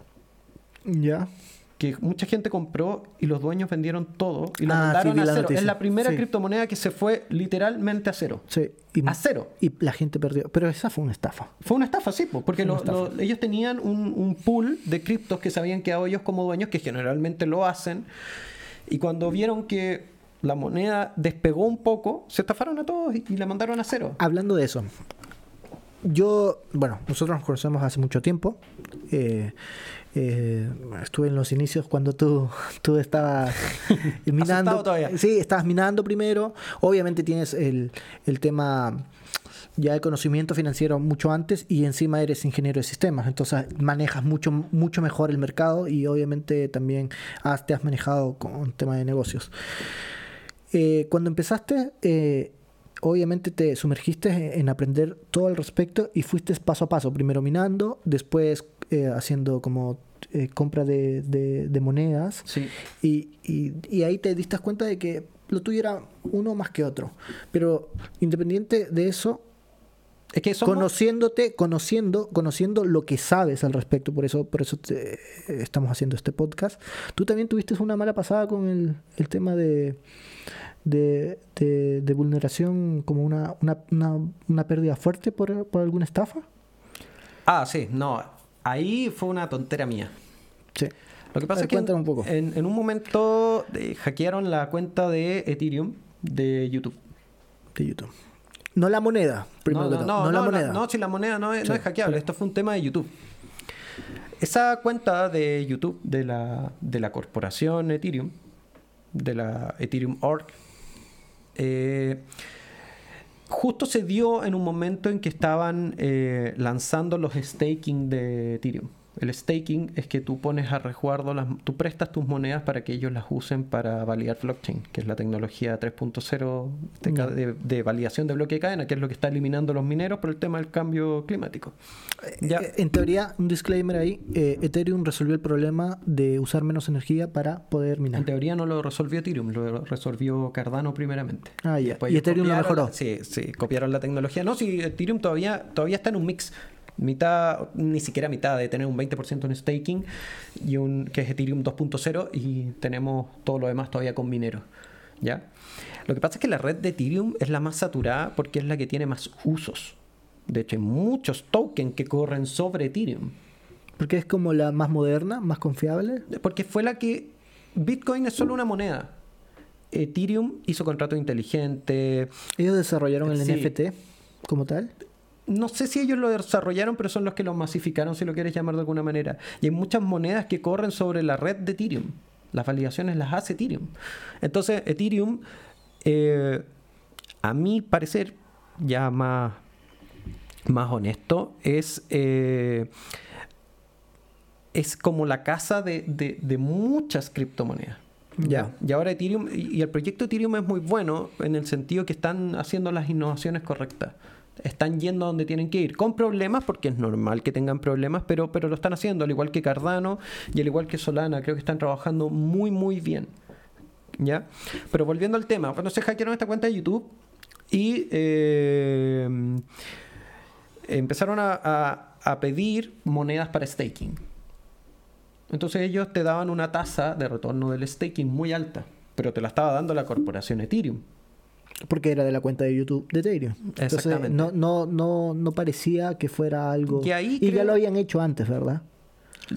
Ya. que mucha gente compró y los dueños vendieron todo y la Ah, mandaron a la cero. noticia. Es la primera Sí. criptomoneda que se fue literalmente a cero. Sí. Y, A cero. Y la gente perdió. Pero esa fue una estafa. Fue una estafa, sí, po, porque Fue una lo- estafa. lo- ellos tenían un, un pool de criptos que se habían quedado ellos como dueños, que generalmente lo hacen, y cuando vieron que la moneda despegó un poco, se estafaron a todos y, y la mandaron a cero. Hablando de eso, yo, bueno, nosotros nos conocemos hace mucho tiempo. Eh, eh, estuve en los inicios cuando tú, tú estabas minando. Todavía. Sí, estabas minando primero. Obviamente tienes el, el tema ya de conocimiento financiero mucho antes y encima eres ingeniero de sistemas, entonces manejas mucho, mucho mejor el mercado y obviamente también has- te has manejado con tema de negocios. Eh, cuando empezaste, eh, obviamente te sumergiste en aprender todo al respecto y fuiste paso a paso, primero minando, después eh, haciendo como eh, compra de, de- de monedas Sí. y, y- y ahí te diste cuenta de que lo tuyo era uno más que otro. Pero independiente de eso, Es que somos- conociéndote, conociendo, conociendo lo que sabes al respecto, por eso, por eso te- estamos haciendo este podcast. Tú también tuviste una mala pasada con el, el tema de, de, de- de vulneración, como una, una, una, una pérdida fuerte por, por alguna estafa. Ah, sí, no. Ahí fue una tontera mía. Sí. Lo que pasa ver, es que un poco. En, en un momento eh, hackearon la cuenta de Ethereum de YouTube. De YouTube. No la moneda, primero no, que no, todo. no, No, la moneda. no, si la moneda no es, no Sí, es hackeable, esto fue un tema de YouTube. Esa cuenta de YouTube de la, de la corporación Ethereum, de la Ethereum Org, eh, justo se dio en un momento en que estaban eh, lanzando los staking de Ethereum. El staking es que tú pones a resguardo, las, tú prestas tus monedas para que ellos las usen para validar blockchain, que es la tecnología 3.0 de, Ya. de, de validación de bloque de cadena, que es lo que está eliminando los mineros por el tema del cambio climático. Ya. Eh, En teoría, un disclaimer ahí, eh, Ethereum resolvió el problema de usar menos energía para poder minar. En teoría no lo resolvió Ethereum, lo resolvió Cardano primeramente. Ah, ya. Y Ethereum lo mejoró. sí, sí, copiaron la tecnología. No, sí, Ethereum todavía, todavía está en un mix. Mitad, ni siquiera mitad, de tener un 20% en staking, y un, que es Ethereum 2.0, y tenemos todo lo demás todavía con mineros. ¿Ya? Lo que pasa es que la red de Ethereum es la más saturada porque es la que tiene más usos. De hecho, hay muchos tokens que corren sobre Ethereum. Porque es como la más moderna, más confiable. Porque fue la que. Bitcoin es solo una moneda. Ethereum hizo contrato inteligente. Ellos desarrollaron el Sí. NFT como tal. No sé si ellos lo desarrollaron, pero son los que lo masificaron, si lo quieres llamar de alguna manera. Y hay muchas monedas que corren sobre la red de Ethereum. Las validaciones las hace Ethereum. Entonces, Ethereum, eh, a mi parecer, ya más, más honesto, es, eh, es como la casa de, de- de muchas criptomonedas. Ya. Y ahora Ethereum, y y el proyecto Ethereum es muy bueno en el sentido que están haciendo las innovaciones correctas. Están yendo a donde tienen que ir, con problemas, porque es normal que tengan problemas, pero, pero lo están haciendo, al igual que Cardano y al igual que Solana. Creo que están trabajando muy, muy bien. ¿Ya? Pero volviendo al tema, cuando se hackearon esta cuenta de YouTube y eh, empezaron a- a pedir monedas para staking. Entonces ellos te daban una tasa de retorno del staking muy alta, pero te la estaba dando la corporación Ethereum. Porque era de la cuenta de YouTube de Ethereum. Entonces, Exactamente. no, no, no, no parecía que fuera algo. Y ahí ya creo- lo habían hecho antes, ¿verdad?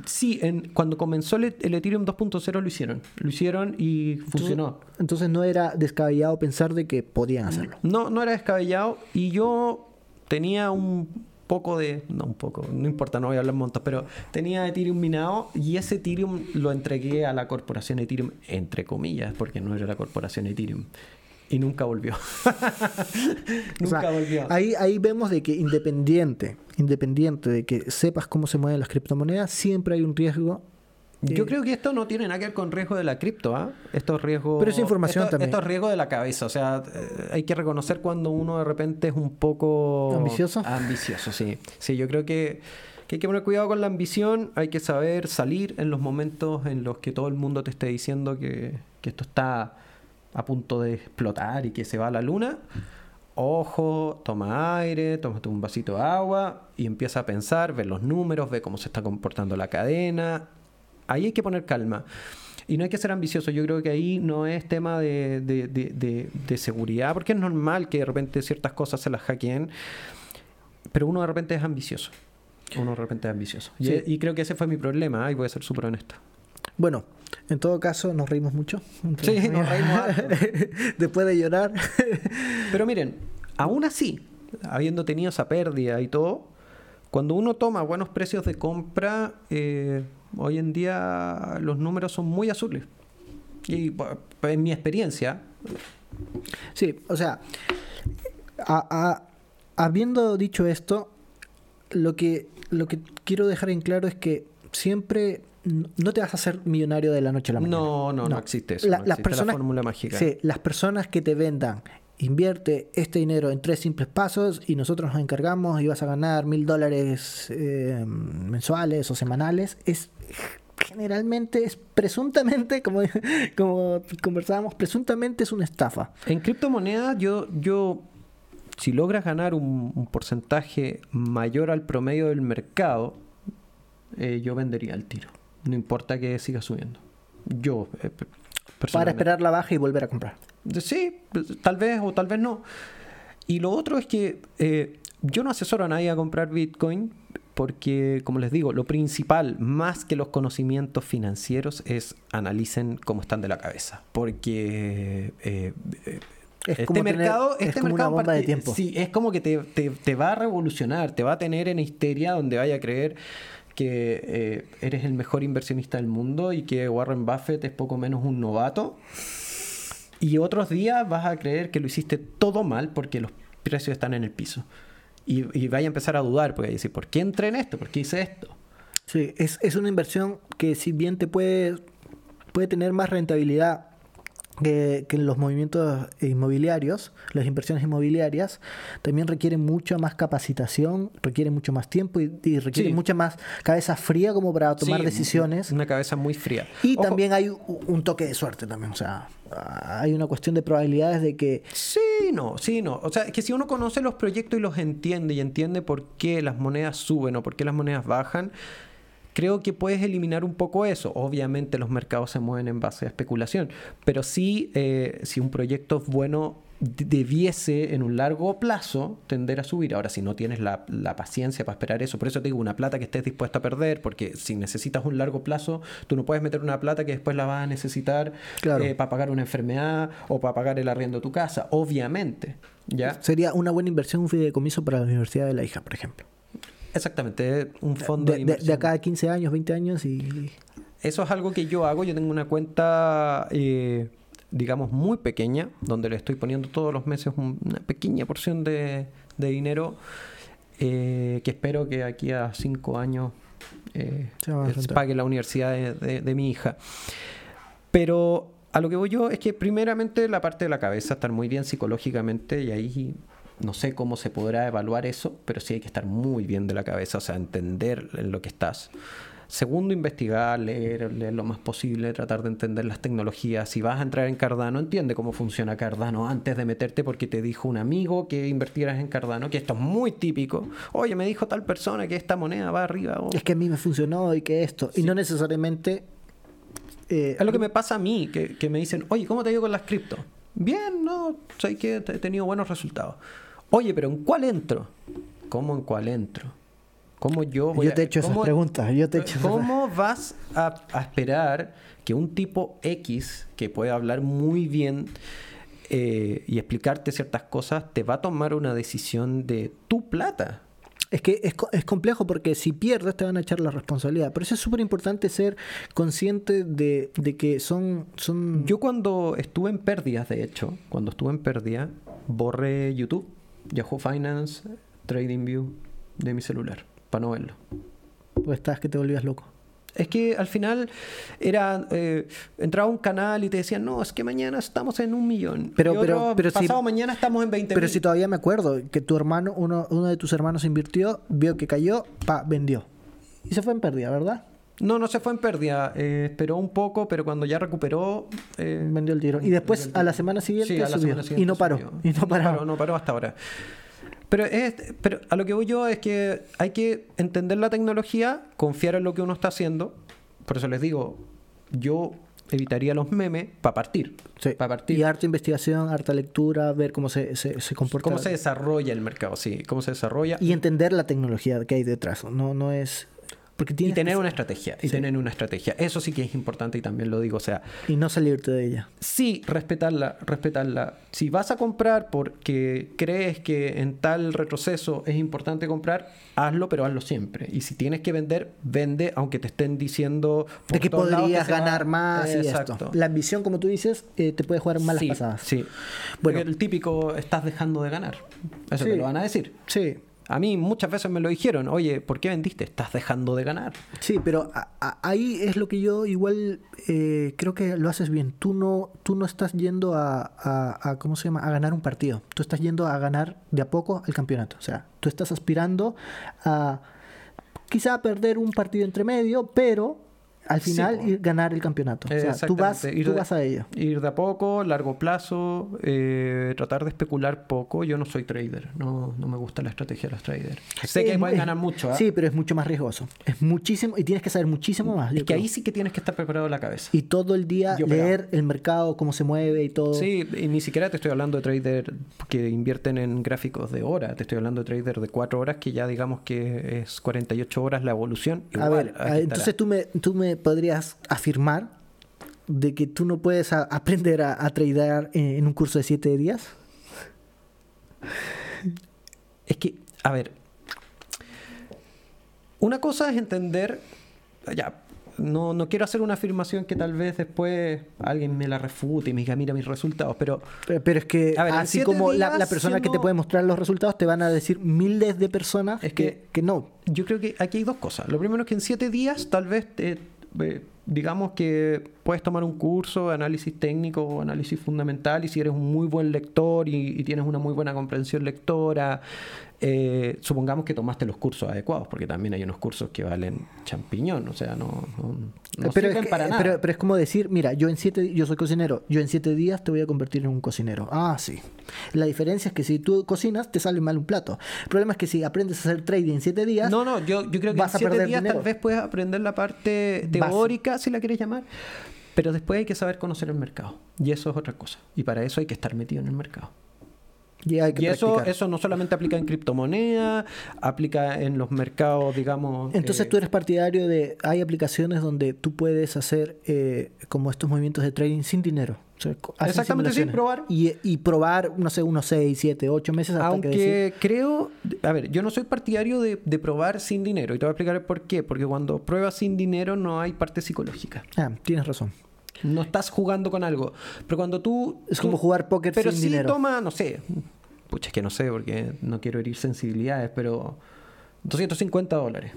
Sí, en, cuando comenzó el, el Ethereum 2.0 lo hicieron. Lo hicieron y funcionó. Entonces no era descabellado pensar de que podían hacerlo. No, no era descabellado y yo tenía un poco de... No, un poco, no importa, no voy a hablar montos, pero tenía Ethereum minado y ese Ethereum lo entregué a la corporación Ethereum, entre comillas, porque no era la corporación Ethereum. Y nunca volvió. O nunca sea, volvió. Ahí, ahí vemos de que independiente, independiente de que sepas cómo se mueven las criptomonedas, siempre hay un riesgo. Yo eh, creo que esto no tiene nada que ver con riesgo de la cripto, ¿ah? Esto es riesgo. Pero es información esto, también. Esto es riesgo de la cabeza. O sea, eh, hay que reconocer cuando uno de repente es un poco. ¿Ambicioso? Ambicioso, sí. Sí, yo creo que, que hay que poner cuidado con la ambición. Hay que saber salir en los momentos en los que todo el mundo te esté diciendo que, que esto está a punto de explotar y que se va a la luna. Ojo, toma aire, tómate un vasito de agua y empieza a pensar, ve los números, ve cómo se está comportando la cadena. Ahí hay que poner calma. Y no hay que ser ambicioso. Yo creo que ahí no es tema de, de- de- seguridad, porque es normal que de repente ciertas cosas se las hackeen, pero uno de repente es ambicioso. Uno de repente es ambicioso. Y- Sí. Y, creo que ese fue mi problema, ¿ah? y voy a ser súper honesto. Bueno, en todo caso nos reímos mucho. Sí, nos reímos. Después de llorar. Pero miren, aún así, habiendo tenido esa pérdida y todo, cuando uno toma buenos precios de compra, eh, hoy en día los números son muy azules. Y bu- en mi experiencia, Sí, o sea, a- a- habiendo dicho esto, lo que, lo que quiero dejar en claro es que siempre no te vas a hacer millonario de la noche a la mañana. no, no, no, existe eso. La- no las existe personas, la fórmula mágica. sí, las personas que te vendan, invierte este dinero en tres simples pasos y nosotros nos encargamos y vas a ganar mil dólares eh, mensuales o semanales, es generalmente, es presuntamente, como, como conversábamos, presuntamente es una estafa. En criptomonedas, yo, yo, si logras ganar un, un porcentaje mayor al promedio del mercado, eh, yo vendería el tiro. No importa que siga subiendo. Yo, eh, Para esperar la baja y volver a comprar. Sí, tal vez o tal vez no. Y lo otro es que eh, yo no asesoro a nadie a comprar Bitcoin porque, como les digo, lo principal, más que los conocimientos financieros, es analicen cómo están de la cabeza. Porque eh, eh, Es este como tener- mercado, es este como una bomba de tiempo. Sí, es como que te, te- te va a revolucionar, te va a tener en histeria donde vaya a creer que eh, eres el mejor inversionista del mundo y que Warren Buffett es poco menos un novato. Y otros días vas a creer que lo hiciste todo mal porque los precios están en el piso. Y, y vaya a empezar a dudar, porque decir, ¿por qué entré en esto? ¿Por qué hice esto? Sí, es, es una inversión que si bien te puede, puede tener más rentabilidad que, que los movimientos inmobiliarios, las inversiones inmobiliarias, también requieren mucha más capacitación, requieren mucho más tiempo y, y requieren Sí. mucha más cabeza fría como para tomar Sí, decisiones. Una cabeza muy fría. Y Ojo, también hay un toque de suerte también, o sea, hay una cuestión de probabilidades de que Sí, no, sí, no. O sea, es que si uno conoce los proyectos y los entiende y entiende por qué las monedas suben o por qué las monedas bajan, creo que puedes eliminar un poco eso. Obviamente los mercados se mueven en base a especulación, pero sí, eh, si un proyecto es bueno debiese en un largo plazo tender a subir. Ahora, si no tienes la, la, paciencia para esperar eso, por eso te digo, una plata que estés dispuesto a perder, porque si necesitas un largo plazo, tú no puedes meter una plata que después la vas a necesitar eh, para pagar una enfermedad o para pagar el arriendo de tu casa, obviamente. ¿ya? Sería una buena inversión un fideicomiso para la universidad de la hija, por ejemplo. Exactamente, un fondo de, de, de, acá a 15 años, 20 años y... Eso es algo que yo hago, yo tengo una cuenta... Eh, digamos, muy pequeña, donde le estoy poniendo todos los meses una pequeña porción de, dinero eh, que espero que aquí a cinco años eh, pague la universidad de, mi hija. Pero a lo que voy yo es que primeramente la parte de la cabeza, estar muy bien psicológicamente y ahí no sé cómo se podrá evaluar eso, pero sí hay que estar muy bien de la cabeza, o sea, entender en lo que estás. Segundo, investigar, leer, leer lo más posible, tratar de entender las tecnologías. Si vas a entrar en Cardano, entiende cómo funciona Cardano antes de meterte porque te dijo un amigo que invertieras en Cardano, que esto es muy típico. Oye, me dijo tal persona que esta moneda va arriba. Es que a mí me funcionó y que esto. Y no necesariamente... Eh, es lo que me pasa a mí, que, que me dicen, oye, ¿cómo te digo con las cripto? Bien, no, sé que he tenido buenos resultados. Oye, pero ¿en cuál entro? ¿Cómo en cuál entro? ¿Cómo yo voy yo te he hecho esas preguntas. Yo te ¿Cómo vas a, esperar que un tipo X que puede hablar muy bien eh, y explicarte ciertas cosas te va a tomar una decisión de tu plata? Es que es, es, complejo porque si pierdes te van a echar la responsabilidad. Por eso es súper importante ser consciente de, de, que son, son... Yo cuando estuve en pérdidas, de hecho, cuando estuve en pérdida, borré YouTube, Yahoo Finance, TradingView de mi celular para no verlo. Pues estás que te volvías loco. Es que al final era eh, entraba un canal y te decían, no, es que mañana estamos en un millón. Pero, pero, pero pasado mañana estamos en 20 Pero si todavía me acuerdo que tu hermano, uno, uno de tus hermanos invirtió, vio que cayó, pa, vendió. Y se fue en pérdida, ¿verdad? No, no se fue en pérdida. Eh, esperó un poco, pero cuando ya recuperó. Eh, vendió el tiro. Y después, a la semana siguiente, y no paró. Y no, paró. No paró hasta ahora. Pero, es, pero a lo que voy yo es que hay que entender la tecnología, confiar en lo que uno está haciendo. Por eso les digo, yo evitaría los memes para partir. Para partir. Y harta investigación, harta lectura, ver cómo se, se, se, comporta. Cómo se desarrolla el mercado, sí, cómo se desarrolla. Y entender la tecnología que hay detrás. No, no es y tener una estrategia, y tener una estrategia. Eso sí que es importante y también lo digo, o sea... Y no salirte de ella. Sí, respetarla, respetarla. Si vas a comprar porque crees que en tal retroceso es importante comprar, hazlo, pero hazlo siempre. Y si tienes que vender, vende, aunque te estén diciendo... De que podrías ganar más Exacto. La ambición, como tú dices, eh, te puede jugar malas pasadas. Sí, bueno. el típico, estás dejando de ganar. Eso te lo van a decir. Sí. A mí muchas veces me lo dijeron, oye, ¿por qué vendiste? Estás dejando de ganar. Sí, pero ahí es lo que yo igual eh, creo que lo haces bien. Tú no, tú no estás yendo a, a, ¿cómo se llama? A ganar un partido. Tú estás yendo a ganar de a poco el campeonato. O sea, tú estás aspirando a quizá perder un partido entre medio, pero al final ir ganar el campeonato. O sea, tú vas, ir tú vas a ello. Ir de a poco, largo plazo, eh, tratar de especular poco. Yo no soy trader, no, no me gusta la estrategia de los traders. Sé que pueden ganar mucho. ¿ah? Sí, pero es mucho más riesgoso. Es muchísimo y tienes que saber muchísimo más. Es que ahí sí que tienes que estar preparado en la cabeza. Y todo el día leer el mercado, cómo se mueve y todo. Sí, y ni siquiera te estoy hablando de traders que invierten en gráficos de hora. Te estoy hablando de traders de cuatro horas que ya digamos que es 48 horas la evolución. a ver, entonces tú me, tú me podrías afirmar de que tú no puedes aprender a, a tradear en, un curso de siete días? Es que, a ver, una cosa es entender, ya, no, no, quiero hacer una afirmación que tal vez después alguien me la refute y me diga, mira mis resultados, pero... Pero, es que así como la, persona que te puede mostrar los resultados te van a decir miles de personas es que, que, no. Yo creo que aquí hay dos cosas. Lo primero es que en siete días tal vez te, eh, digamos que puedes tomar un curso de análisis técnico o análisis fundamental y si eres un muy buen lector y, tienes una muy buena comprensión lectora, eh, supongamos que tomaste los cursos adecuados, porque también hay unos cursos que valen champiñón, o sea, no, no, pero es para nada. Pero, es como decir, mira, yo en siete, yo soy cocinero, yo en siete días te voy a convertir en un cocinero. Ah, sí. La diferencia es que si tú cocinas, te sale mal un plato. El problema es que si aprendes a hacer trading en siete días, no, no, yo, yo creo que en siete días tal vez puedes aprender la parte teórica, si la quieres llamar. Pero después hay que saber conocer el mercado. Y eso es otra cosa. Y para eso hay que estar metido en el mercado. Y, hay que Y eso, eso no solamente aplica en criptomonedas, aplica en los mercados, digamos. Entonces eh, tú eres partidario de, hay aplicaciones donde tú puedes hacer eh, como estos movimientos de trading sin dinero. O sea, Exactamente, sí, probar. Y, y probar, no sé, unos 6, 7, 8 meses hasta que decir, Aunque creo, a ver, yo no soy partidario de, de probar sin dinero y te voy a explicar el por qué. Porque cuando pruebas sin dinero no hay parte psicológica. ah, tienes razón. No estás jugando con algo. Pero cuando tú. Es tú- como jugar póker Pero sin sí dinero. toma, no sé. Pucha, es que no sé porque no quiero herir sensibilidades, pero. 250 dólares.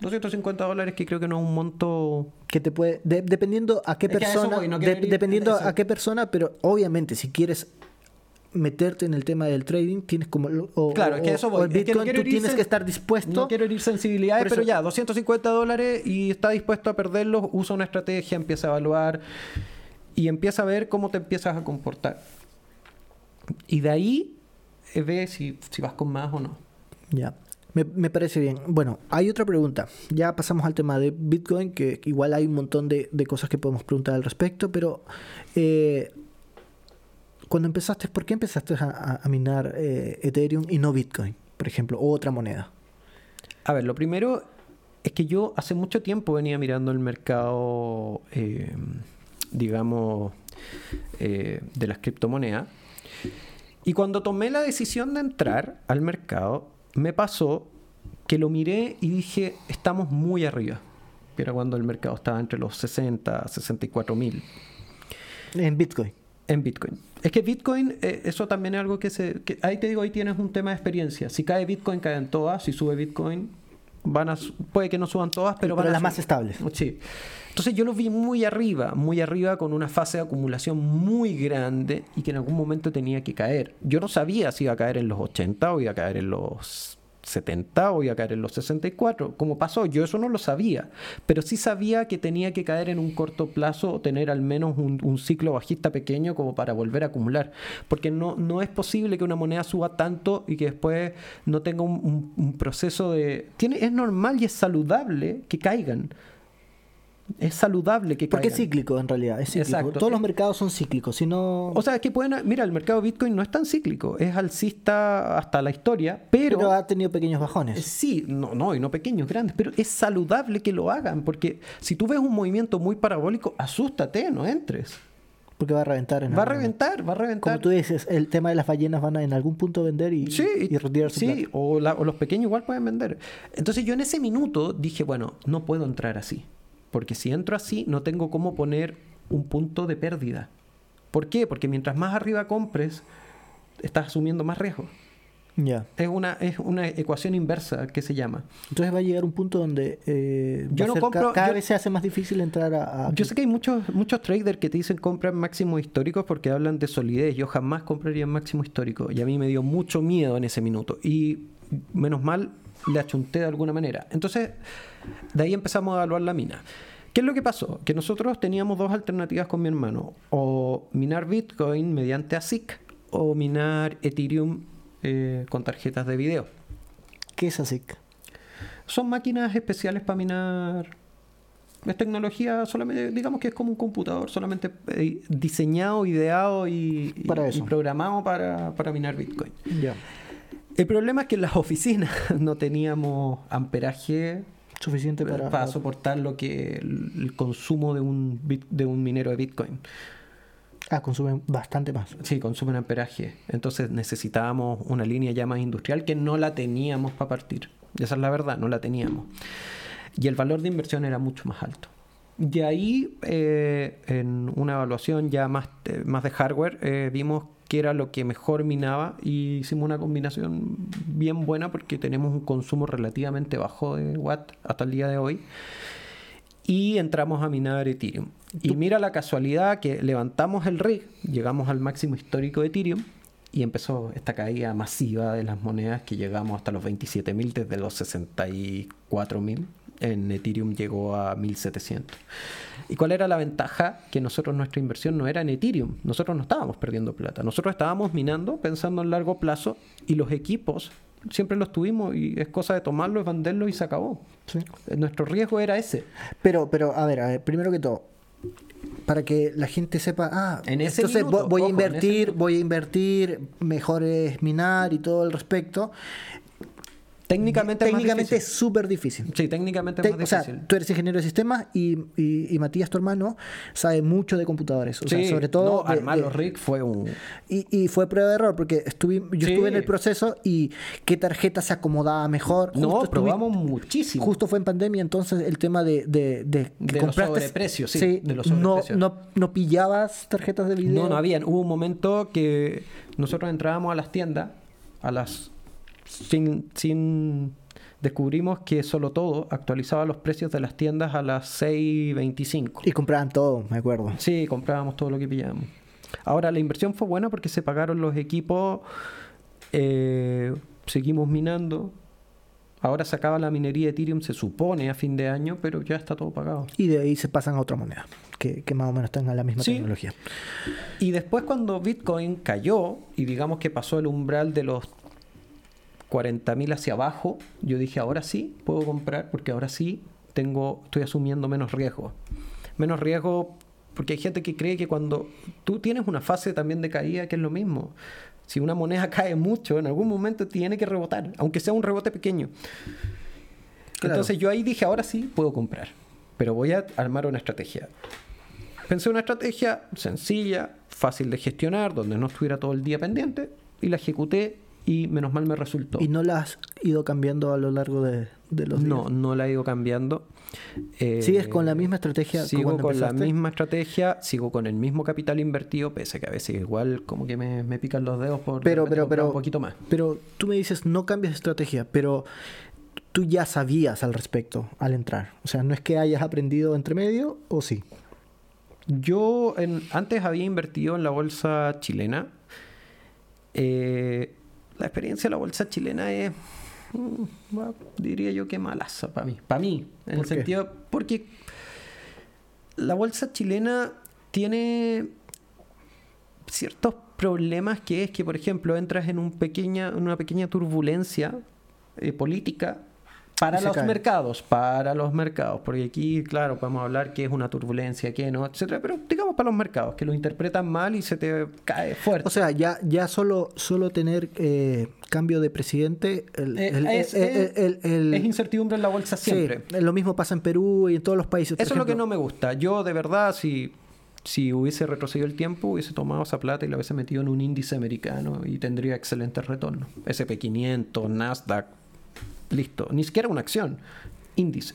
250 dólares que creo que no es un monto. Que te puede, de- dependiendo a qué Es persona, voy, no de- dependiendo a qué persona, pero obviamente si quieres meterte en el tema del trading, tienes como o, Claro, es que o- eso o voy. el Es que no Bitcoin, quiero tú herir tienes que estar dispuesto. No quiero herir sensibilidades, pero ya, 250 dólares y está dispuesto a perderlos, usa una estrategia, empieza a evaluar y empieza a ver cómo te empiezas a comportar. Y de ahí ve si, si vas con más o no. Ya, me, me parece bien. Bueno, hay otra pregunta. Ya pasamos al tema de Bitcoin, que igual hay un montón de, de cosas que podemos preguntar al respecto, pero eh, cuando empezaste, ¿por qué empezaste a, a- minar eh, Ethereum y no Bitcoin, por ejemplo, o otra moneda? A ver, lo primero es que yo hace mucho tiempo venía mirando el mercado, eh, digamos, de las criptomonedas. Y cuando tomé la decisión de entrar al mercado, me pasó que lo miré y dije, estamos muy arriba. Era cuando el mercado estaba entre los 60, 64 mil En Bitcoin. en Bitcoin. Es que Bitcoin, eh, eso también es algo que se... que- ahí te digo, ahí tienes un tema de experiencia. Si cae Bitcoin, caen todas. Si sube Bitcoin, van a, puede que no suban todas, pero van Pero a las más estables. Sí. Entonces yo lo vi muy arriba, muy arriba con una fase de acumulación muy grande y que en algún momento tenía que caer. Yo no sabía si iba a caer en los 80 o iba a caer en los 70 o iba a caer en los 64. Como pasó, yo eso no lo sabía, pero sí sabía que tenía que caer en un corto plazo o tener al menos un, un ciclo bajista pequeño como para volver a acumular. Porque no, no es posible que una moneda suba tanto y que después no tenga un, un- un proceso de... Tiene, es normal y es saludable que caigan. Es saludable que Porque es cíclico en realidad. Es cíclico. Exacto. Todos los mercados son cíclicos. Si no. O sea, que pueden... Mira, el mercado Bitcoin no es tan cíclico. Es alcista hasta la historia, pero... pero ha tenido pequeños Eh, bajones. Sí, no, no, y no pequeños, grandes, pero es saludable que lo hagan, porque si tú ves un movimiento muy parabólico, asústate, no entres. Porque va a reventar en Va a momento. reventar, va a reventar. Como tú dices, el tema de las ballenas van a en algún punto vender y, Sí, y retirar su sí plata. o, la- o los pequeños igual pueden vender. Entonces yo en ese minuto dije, bueno, no puedo entrar así. Porque si entro así, no tengo cómo poner un punto de pérdida. ¿Por qué? Porque mientras más arriba compres, estás asumiendo más riesgo. Ya. Es una, es una ecuación inversa que se llama. Entonces va a llegar un punto donde eh, Yo no ca- compro- cada yo- vez se hace más difícil entrar a... a- Yo sé que hay muchos, muchos traders que te dicen comprar máximos históricos porque hablan de solidez. Yo jamás compraría en máximo histórico. Y a mí me dio mucho miedo en ese minuto. Y menos mal le achunté de alguna manera. Entonces, de ahí empezamos a evaluar la mina. ¿Qué es lo que pasó? Que nosotros teníamos dos alternativas con mi hermano. O minar Bitcoin mediante ASIC o minar Ethereum eh, con tarjetas de video. ¿Qué es ASIC? Son máquinas especiales para minar. Es tecnología solamente, digamos que es como un computador, solamente eh, diseñado, ideado y, Para y programado para, para minar Bitcoin. Ya. El problema es que en las oficinas no teníamos amperaje Suficiente para, para... soportar lo que el, el consumo de un, bit- de un minero de Bitcoin. Ah, consumen bastante más. Sí, consumen amperaje. Entonces necesitábamos una línea ya más industrial que no la teníamos para partir. Esa es la verdad, no la teníamos. Y el valor de inversión era mucho más alto. De ahí, eh, en una evaluación ya más, eh, más de hardware, eh, vimos que era lo que mejor minaba y hicimos una combinación bien buena porque tenemos un consumo relativamente bajo de watt hasta el día de hoy y entramos a minar Ethereum. Y mira la casualidad que levantamos el rig, llegamos al máximo histórico de Ethereum y empezó esta caída masiva de las monedas que llegamos hasta los 27.000 desde los 64.000. En Ethereum llegó a 1.700. ¿Y cuál era la ventaja? Que nosotros nuestra inversión no era en Ethereum. Nosotros no estábamos perdiendo plata. Nosotros estábamos minando pensando en largo plazo y los equipos siempre los tuvimos y es cosa de tomarlo, es venderlo y se acabó. Sí. Nuestro riesgo era ese. Pero, pero, a ver, a ver, primero que todo, para que la gente sepa, ah, En ese entonces minuto, voy a ojo, en ese invertir, voy a invertir, mejor es minar y todo el respecto. Técnicamente, Técnicamente es súper difícil. difícil. Sí, técnicamente Te- es más o sea, difícil. tú eres ingeniero de sistemas y, y- y Matías, tu hermano, sabe mucho de computadores. O sea, Sí, sobre todo. no, armar los rigs fue un... y, y fue prueba de error, porque estuve, yo Sí. estuve en el proceso y qué tarjeta se acomodaba mejor. No, Justo estuve- probamos muchísimo. Justo fue en pandemia, entonces el tema de, de, de, De los sobreprecios, sí, de los no, no, no pillabas tarjetas de video. No, no habían. Hubo un momento que nosotros entrábamos a las tiendas, a las sin, sin descubrimos que solo todo actualizaba los precios de las tiendas a las 6.25. Y compraban todo, me acuerdo. Sí, comprábamos todo lo que pillábamos. Ahora, la inversión fue buena porque se pagaron los equipos, eh, seguimos minando. Ahora se acaba la minería de Ethereum, se supone a fin de año, pero ya está todo pagado. Y de ahí se pasan a otra moneda, que, que más o menos tenga la misma Sí. tecnología. Y después cuando Bitcoin cayó y digamos que pasó el umbral de los 40.000 hacia abajo, yo dije, ahora sí puedo comprar porque ahora sí tengo estoy asumiendo menos riesgo. Menos riesgo porque hay gente que cree que cuando tú tienes una fase también de caída que es lo mismo. Si una moneda cae mucho, en algún momento tiene que rebotar, aunque sea un rebote pequeño. Claro. Entonces yo ahí dije, ahora sí puedo comprar, pero voy a armar una estrategia. Pensé una estrategia sencilla, fácil de gestionar, donde no estuviera todo el día pendiente, y la ejecuté y menos mal me resultó. ¿Y no la has ido cambiando a lo largo de, de los No, días? no la he ido cambiando. Eh, ¿Sigues con la misma estrategia Sigo con la misma estrategia, sigo con el mismo capital invertido, pese a que a veces igual como que me, me pican los dedos por Pero, pero, pero, un poquito más. pero tú me dices no cambias de estrategia, pero tú ya sabías al respecto al entrar. O sea, no es que hayas aprendido entre medio o sí. Yo en- antes había invertido en la bolsa chilena. Eh, la experiencia de la bolsa chilena es, mm, diría yo que malaza para mí. Para mí, en ¿Por el qué? sentido, porque la bolsa chilena tiene ciertos problemas que es que, por ejemplo, entras en un pequeña, en una pequeña turbulencia eh, política para los cae. mercados, para los mercados, porque aquí, claro, podemos hablar que es una turbulencia, que no, etcétera, pero digamos para los mercados, que lo interpretan mal y se te cae fuerte. O sea, ya, ya solo, solo tener eh, cambio de presidente, el, Eh, el- es, el- el- el- el- es incertidumbre en la bolsa sí, siempre. lo mismo pasa en Perú y en todos los países. Eso es lo que no me gusta. Yo, de verdad, si, si hubiese retrocedido el tiempo, hubiese tomado esa plata y la hubiese metido en un índice americano y tendría excelentes retornos. SP500, Nasdaq, listo. Ni siquiera una acción, índice.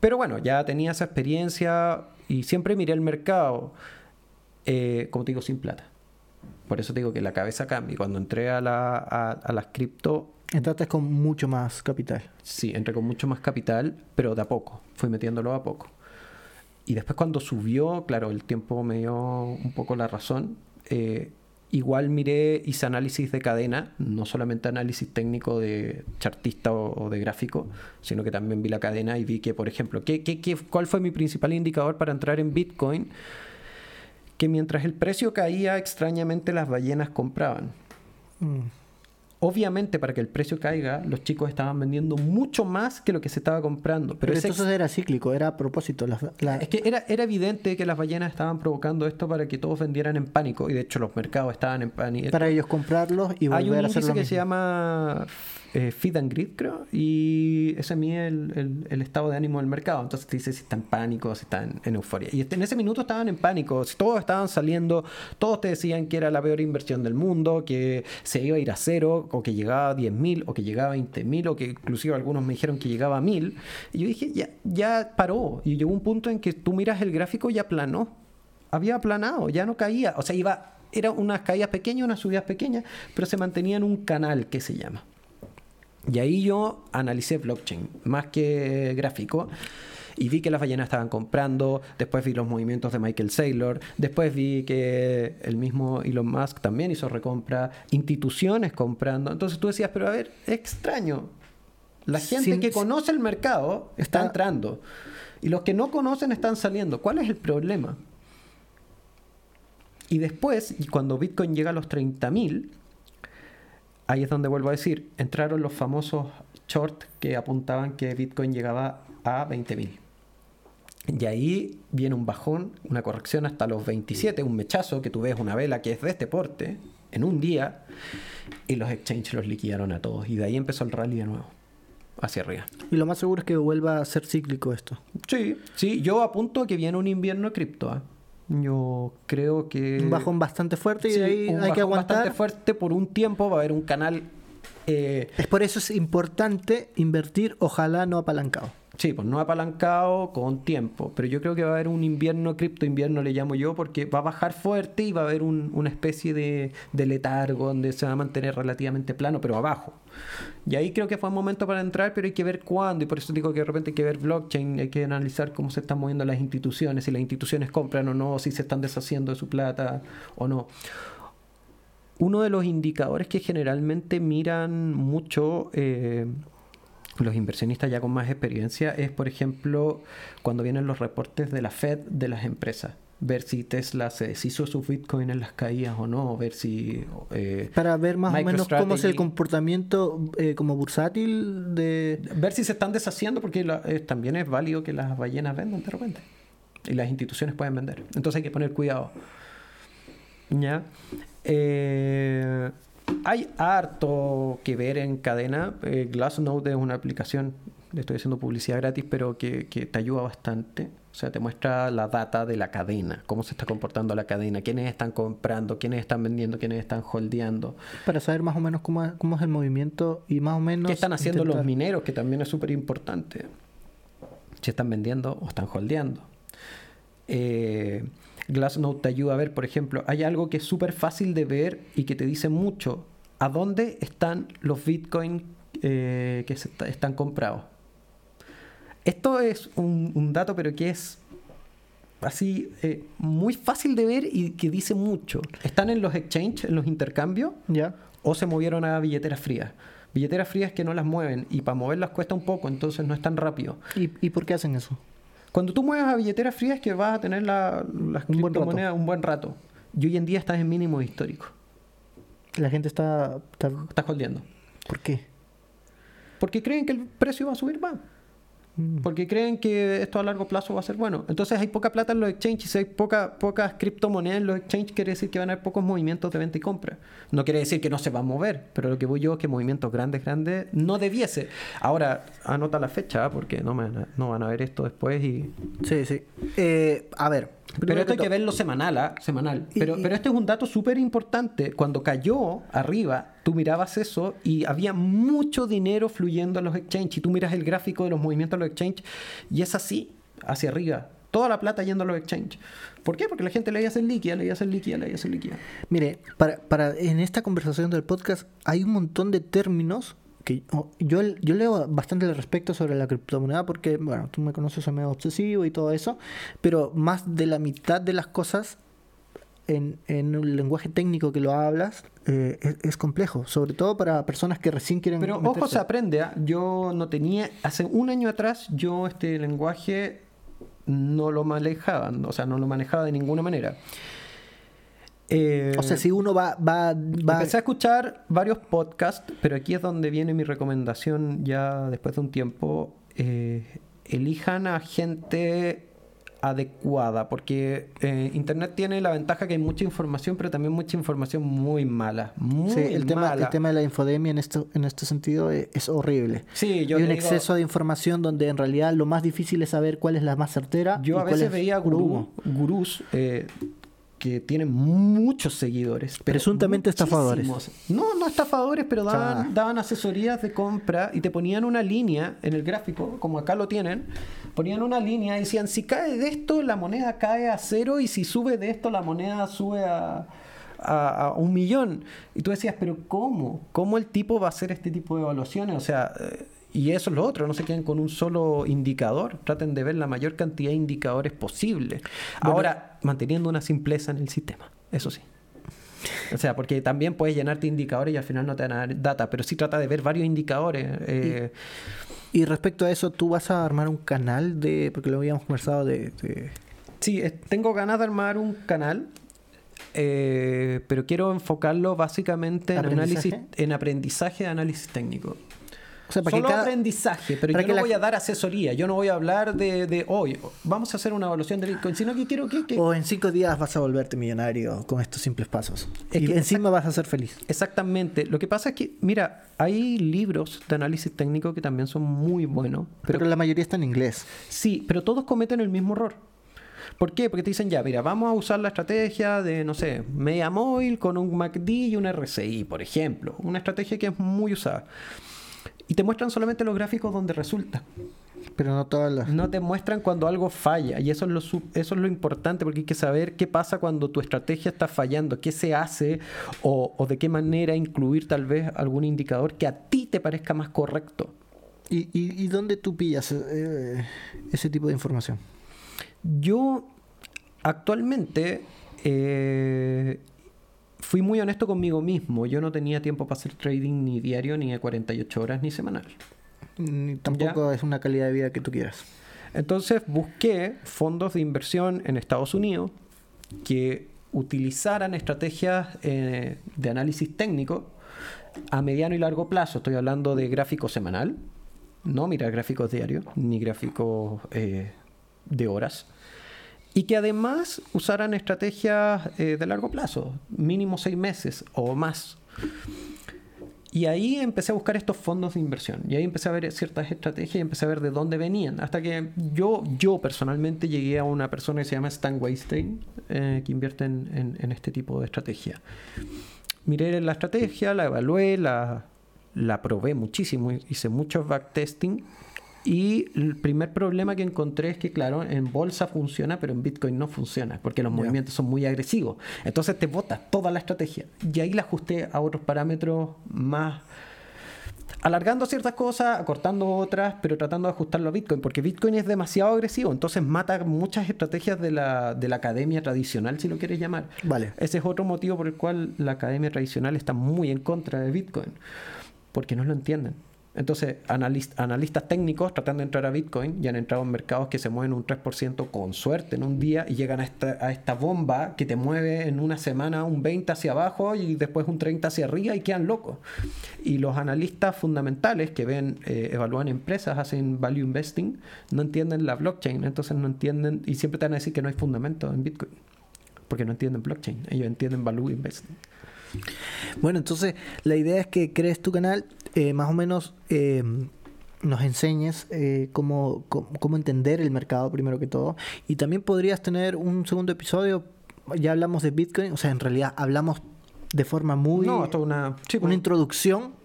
Pero bueno, ya tenía esa experiencia y siempre miré el mercado, eh, como te digo, sin plata. Por eso te digo que la cabeza cambia. Y cuando entré a, la, a, a las cripto, Entraste con mucho más capital. Sí, entré con mucho más capital, pero de a poco. Fui metiéndolo a poco. Y después cuando subió, claro, el tiempo me dio un poco la razón. eh, igual miré, hice análisis de cadena, no solamente análisis técnico de chartista o, de gráfico, sino que también vi la cadena y vi que, por ejemplo, ¿qué, qué, qué- cuál fue mi principal indicador para entrar en Bitcoin? Que mientras el precio caía, extrañamente las ballenas compraban. Mm. Obviamente, para que el precio caiga, los chicos estaban vendiendo mucho más que lo que se estaba comprando. Pero, entonces era cíclico, era a propósito. la- la- es que era, era evidente que las ballenas estaban provocando esto para que todos vendieran en pánico. Y de hecho, los mercados estaban en pánico. para ellos comprarlos y Hay un volver a hacer índice lo que mismo. se llama eh, Feed and Grid, creo, y ese mide el, el- el estado de ánimo del mercado. Entonces te dice si está en pánico, si está en, euforia. Y este- en ese minuto estaban en pánico, todos estaban saliendo, todos te decían que era la peor inversión del mundo, que se iba a ir a cero, o que llegaba a 10.000, o que llegaba a 20.000, o que inclusive algunos me dijeron que llegaba a 1.000. Y yo dije, ya, ya paró. Y llegó un punto en que tú miras el gráfico y ya planó. Había aplanado, ya no caía. O sea, iba, era unas caídas pequeñas, unas subidas pequeñas, pero se mantenía en un canal que se llama. Y ahí yo analicé blockchain, más que gráfico, y vi que las ballenas estaban comprando, después vi los movimientos de Michael Saylor, después vi que el mismo Elon Musk también hizo recompra, instituciones comprando. Entonces tú decías, pero a ver, es extraño. La gente Sin- que conoce el mercado está Está- entrando. Y los que no conocen están saliendo. ¿Cuál es el problema? Y después, cuando Bitcoin llega a los 30.000, ahí es donde vuelvo a decir, entraron los famosos short que apuntaban que Bitcoin llegaba a 20.000. Y ahí viene un bajón, una corrección hasta los 27, un mechazo que tú ves una vela que es de este porte en un día y los exchanges los liquidaron a todos. Y de ahí empezó el rally de nuevo, hacia arriba. Y lo más seguro es que vuelva a ser cíclico esto. Sí, sí, yo apunto a que viene un invierno cripto. ¿ah? Yo creo que. Un bajón bastante fuerte y Sí, de ahí un hay que aguantar. bastante fuerte por un tiempo. Va a haber un canal. eh, Es por eso es importante invertir, ojalá no apalancado. Sí, pues no apalancado con tiempo, pero yo creo que va a haber un invierno, cripto invierno le llamo yo, porque va a bajar fuerte y va a haber un- una especie de, de letargo donde se va a mantener relativamente plano, pero abajo. Y ahí creo que fue un momento para entrar, pero hay que ver cuándo, y por eso digo que de repente hay que ver blockchain, hay que analizar cómo se están moviendo las instituciones, si las instituciones compran o no, si se están deshaciendo de su plata o no. Uno de los indicadores que generalmente miran mucho eh, los inversionistas ya con más experiencia es, por ejemplo, cuando vienen los reportes de la Fed de las empresas. Ver si Tesla se deshizo su Bitcoin en las caídas o no, ver si... eh, Para ver más o menos cómo es el comportamiento eh, como bursátil de... ver si se están deshaciendo, porque la- eh, también es válido que las ballenas vendan de repente. Y las instituciones pueden vender. Entonces hay que poner cuidado. ¿Ya? Eh, hay harto que ver en cadena. Eh, Glassnode es una aplicación, le estoy haciendo publicidad gratis, pero que, que te ayuda bastante. O sea, te muestra la data de la cadena, cómo se está comportando la cadena, quiénes están comprando, quiénes están vendiendo, quiénes están holdeando. Para saber más o menos cómo, es- cómo es el movimiento y más o menos... ¿Qué están haciendo los mineros? Que también es súper importante. Si están vendiendo o están holdeando. Eh, Glassnode te ayuda a ver, por ejemplo, hay algo que es súper fácil de ver y que te dice mucho. ¿A dónde están los bitcoins eh, que se están comprados? Esto es un, un dato, pero que es así eh, muy fácil de ver y que dice mucho. Están en los exchanges, en los intercambios, ¿Ya? o se movieron a billeteras frías. Billeteras frías que no las mueven y para moverlas cuesta un poco, entonces no es tan rápido. ¿Y, y por qué hacen eso? Cuando tú mueves a billeteras frías es que vas a tener la- las Un buen criptomonedas un buen rato. Y hoy en día estás en mínimo histórico. La gente está... está- holdeando. ¿Por qué? Porque creen que el precio va a subir más. Mm. Porque creen que esto a largo plazo va a ser bueno. Entonces hay poca plata en los exchanges. Si hay poca, pocas criptomonedas en los exchanges, quiere decir que van a haber pocos movimientos de venta y compra. No quiere decir que no se va a mover, pero lo que voy yo es que movimientos grandes, grandes, no debiese. Ahora, anota la fecha, ¿ah? porque no, me no van a ver esto después y... Sí, sí. Eh, a ver. Pero esto hay que verlo semanal, ¿ah? Semanal. Y- Pero, y- pero este es un dato súper importante. Cuando cayó arriba, tú mirabas eso y había mucho dinero fluyendo a los exchanges. Y tú miras el gráfico de los movimientos de los exchanges y es así, hacia arriba. Toda la plata yendo a los exchanges. ¿Por qué? Porque la gente le iba a hacer líquida, le iba a hacer líquida, le iba a hacer líquida. Mire, para, para, en esta conversación del podcast hay un montón de términos que yo, yo leo bastante al respecto sobre la criptomoneda porque, bueno, tú me conoces, soy medio obsesivo y todo eso, pero más de la mitad de las cosas en, en un lenguaje técnico que lo hablas eh, es, es complejo, sobre todo para personas que recién quieren Pero ojo, se aprende. ¿ah? Yo no tenía, hace un año atrás, yo este lenguaje no lo manejaba, o sea, no lo manejaba de ninguna manera. Eh, O sea, si uno va, va, va Empecé a escuchar varios podcasts, pero aquí es donde viene mi recomendación ya después de un tiempo. eh, elijan a gente adecuada, porque eh, Internet tiene la ventaja que hay mucha información, pero también mucha información muy mala. Muy Sí, el tema, mala. el tema de la infodemia en esto, en este sentido es, es horrible. Sí, yo Hay un digo- exceso de información donde en realidad lo más difícil es saber cuál es la más certera. Yo y a veces es veía gurú- gurús eh, que tienen muchos seguidores. pero Presuntamente estafadores. No, no estafadores, pero daban, Ah. daban asesorías de compra y te ponían una línea en el gráfico, como acá lo tienen. Ponían una línea y decían, si cae de esto, la moneda cae a cero y si sube de esto, la moneda sube a, a- a un millón. Y tú decías, pero ¿cómo? ¿Cómo el tipo va a hacer este tipo de evaluaciones? O sea, eh, y eso es lo otro, no se queden con un solo indicador, traten de ver la mayor cantidad de indicadores posible. Bueno. Ahora, manteniendo una simpleza en el sistema, eso sí. O sea, porque también puedes llenarte de indicadores y al final no te van a dar data, pero sí trata de ver varios indicadores. eh, Y respecto a eso, tú vas a armar un canal de. Porque lo habíamos conversado de. de- Sí, es- tengo ganas de armar un canal, eh, pero quiero enfocarlo básicamente en análisis, en aprendizaje de análisis técnico. O sea, para Solo que cada- aprendizaje, pero para yo que no la- voy a dar asesoría. Yo no voy a hablar de, de hoy, vamos a hacer una evaluación de Bitcoin, sino que quiero que... que- O en cinco días vas a volverte millonario con estos simples pasos. Es y que- encima vas a ser feliz. Exactamente. Lo que pasa es que, mira, hay libros de análisis técnico que también son muy buenos, Pero, pero la mayoría está en inglés. Sí, pero todos cometen el mismo error. ¿Por qué? Porque te dicen, ya, mira, vamos a usar la estrategia de, no sé, media móvil con un MACD y un RSI, por ejemplo. Una estrategia que es muy usada. Y te muestran solamente los gráficos donde resulta. Pero no todas las. No te muestran cuando algo falla. Y eso es lo, eso es lo importante, porque hay que saber qué pasa cuando tu estrategia está fallando, qué se hace o, o de qué manera incluir tal vez algún indicador que a ti te parezca más correcto. ¿Y, y, y dónde tú pillas eh, ese tipo de información? Yo actualmente eh, fui muy honesto conmigo mismo. Yo no tenía tiempo para hacer trading ni diario, ni de 48 horas, ni semanal. Ni tampoco es una calidad de vida que tú quieras. Entonces busqué fondos de inversión en Estados Unidos que utilizaran estrategias eh, de análisis técnico a mediano y largo plazo. Estoy hablando de gráfico semanal, no mirar gráficos diarios, ni gráficos eh, de horas. Y que además usaran estrategias eh, de largo plazo, mínimo seis meses o más. Y ahí empecé a buscar estos fondos de inversión. Y ahí empecé a ver ciertas estrategias y empecé a ver de dónde venían. Hasta que yo, yo personalmente llegué a una persona que se llama Stan Weinstein, eh, que invierte en, en- en este tipo de estrategia. Miré la estrategia, la evalué, la, la probé muchísimo, hice mucho backtesting. Y el primer problema que encontré es que, claro, en bolsa funciona, pero en Bitcoin no funciona, porque los movimientos son muy agresivos. Entonces te botas toda la estrategia. Y ahí la ajusté a otros parámetros más alargando ciertas cosas, acortando otras, pero tratando de ajustarlo a Bitcoin, porque Bitcoin es demasiado agresivo, entonces mata muchas estrategias de la, de la academia tradicional, si lo quieres llamar. Vale. Ese es otro motivo por el cual la academia tradicional está muy en contra de Bitcoin, porque no lo entienden. Entonces, analis- analistas técnicos tratando de entrar a Bitcoin ya han entrado en mercados que se mueven un 3% con suerte en un día y llegan a esta, a esta bomba que te mueve en una semana un 20 hacia abajo y después un 30 hacia arriba y quedan locos. Y los analistas fundamentales que ven, eh, evalúan empresas, hacen value investing, no entienden la blockchain, entonces no entienden y siempre te van a decir que no hay fundamento en Bitcoin. Porque no entienden blockchain, ellos entienden value investing. Bueno, entonces la idea es que crees tu canal, eh, más o menos eh, nos enseñes eh, cómo, cómo, cómo entender el mercado primero que todo. Y también podrías tener un segundo episodio, ya hablamos de Bitcoin, o sea, en realidad hablamos de forma muy... no, es una, sí, una pues, introducción.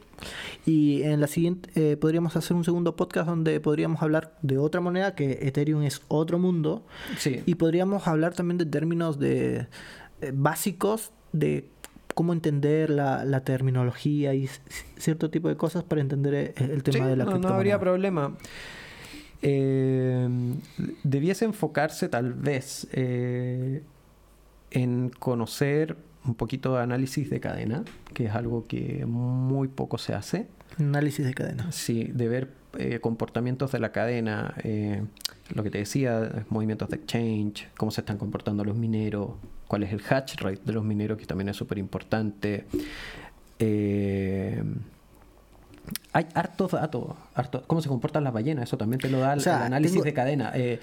Y en la siguiente eh, podríamos hacer un segundo podcast donde podríamos hablar de otra moneda, que Ethereum es otro mundo. sí. Y podríamos hablar también de términos de eh, básicos de cómo entender la, la terminología y cierto tipo de cosas para entender eh, el tema Sí, de la no, no habría problema. Eh, debiese enfocarse tal vez eh, en conocer un poquito de análisis de cadena, que es algo que muy poco se hace. Análisis de cadena. Sí, de ver eh, comportamientos de la cadena, eh, lo que te decía, movimientos de exchange, cómo se están comportando los mineros, cuál es el hatch rate de los mineros, que también es súper importante. Eh, hay hartos datos, harto- cómo se comportan las ballenas, eso también te lo da el- O sea, el análisis tengo- de cadena. Eh,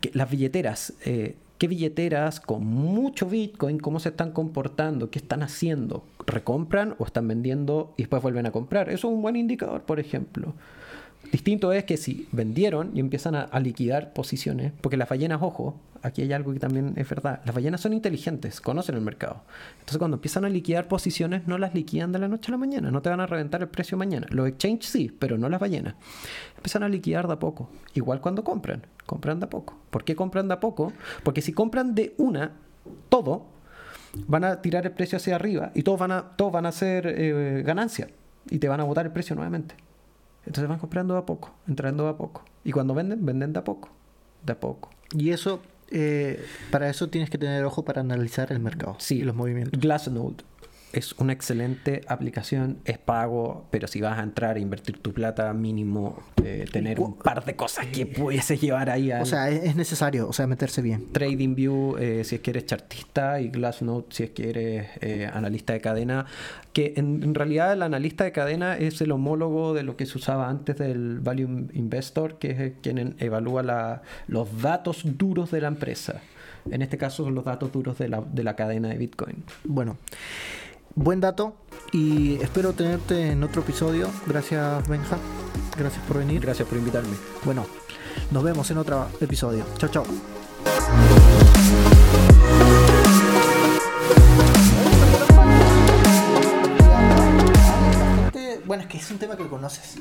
que- las billeteras, eh, qué billeteras con mucho Bitcoin, cómo se están comportando, qué están haciendo, recompran o están vendiendo y después vuelven a comprar. Eso es un buen indicador, por ejemplo. Distinto es que si vendieron y empiezan a, liquidar posiciones, porque las ballenas, ojo, aquí hay algo que también es verdad, las ballenas son inteligentes, conocen el mercado. Entonces cuando empiezan a liquidar posiciones, no las liquidan de la noche a la mañana, no te van a reventar el precio mañana. Los exchanges sí, pero no las ballenas. Empiezan a liquidar de a poco, igual cuando compran, compran de a poco. ¿Por qué compran de a poco? Porque si compran de una, todo, van a tirar el precio hacia arriba y todos van a, todos van a hacer eh, ganancia y te van a botar el precio nuevamente. Entonces van comprando a poco, entrando de a poco. Y cuando venden, venden de a poco. De a poco. Y eso, eh, para eso tienes que tener ojo para analizar el mercado Sí. y los movimientos. Glassnode. Es una excelente aplicación, es pago, pero si vas a entrar a invertir tu plata, mínimo eh, tener un par de cosas que pudieses llevar ahí. O sea, es necesario, o sea, meterse bien. TradingView eh, si es que eres chartista y Glassnode si es que eres eh, analista de cadena, que en, realidad el analista de cadena es el homólogo de lo que se usaba antes del Value Investor, que es quien evalúa los datos duros de la empresa. En este caso son los datos duros de la, de la cadena de Bitcoin. Bueno buen dato y espero tenerte en otro episodio. Gracias, Benja. Gracias por venir. Gracias por invitarme. Bueno, nos vemos en otro episodio. Chao, chao. Bueno, es que es un tema que conoces.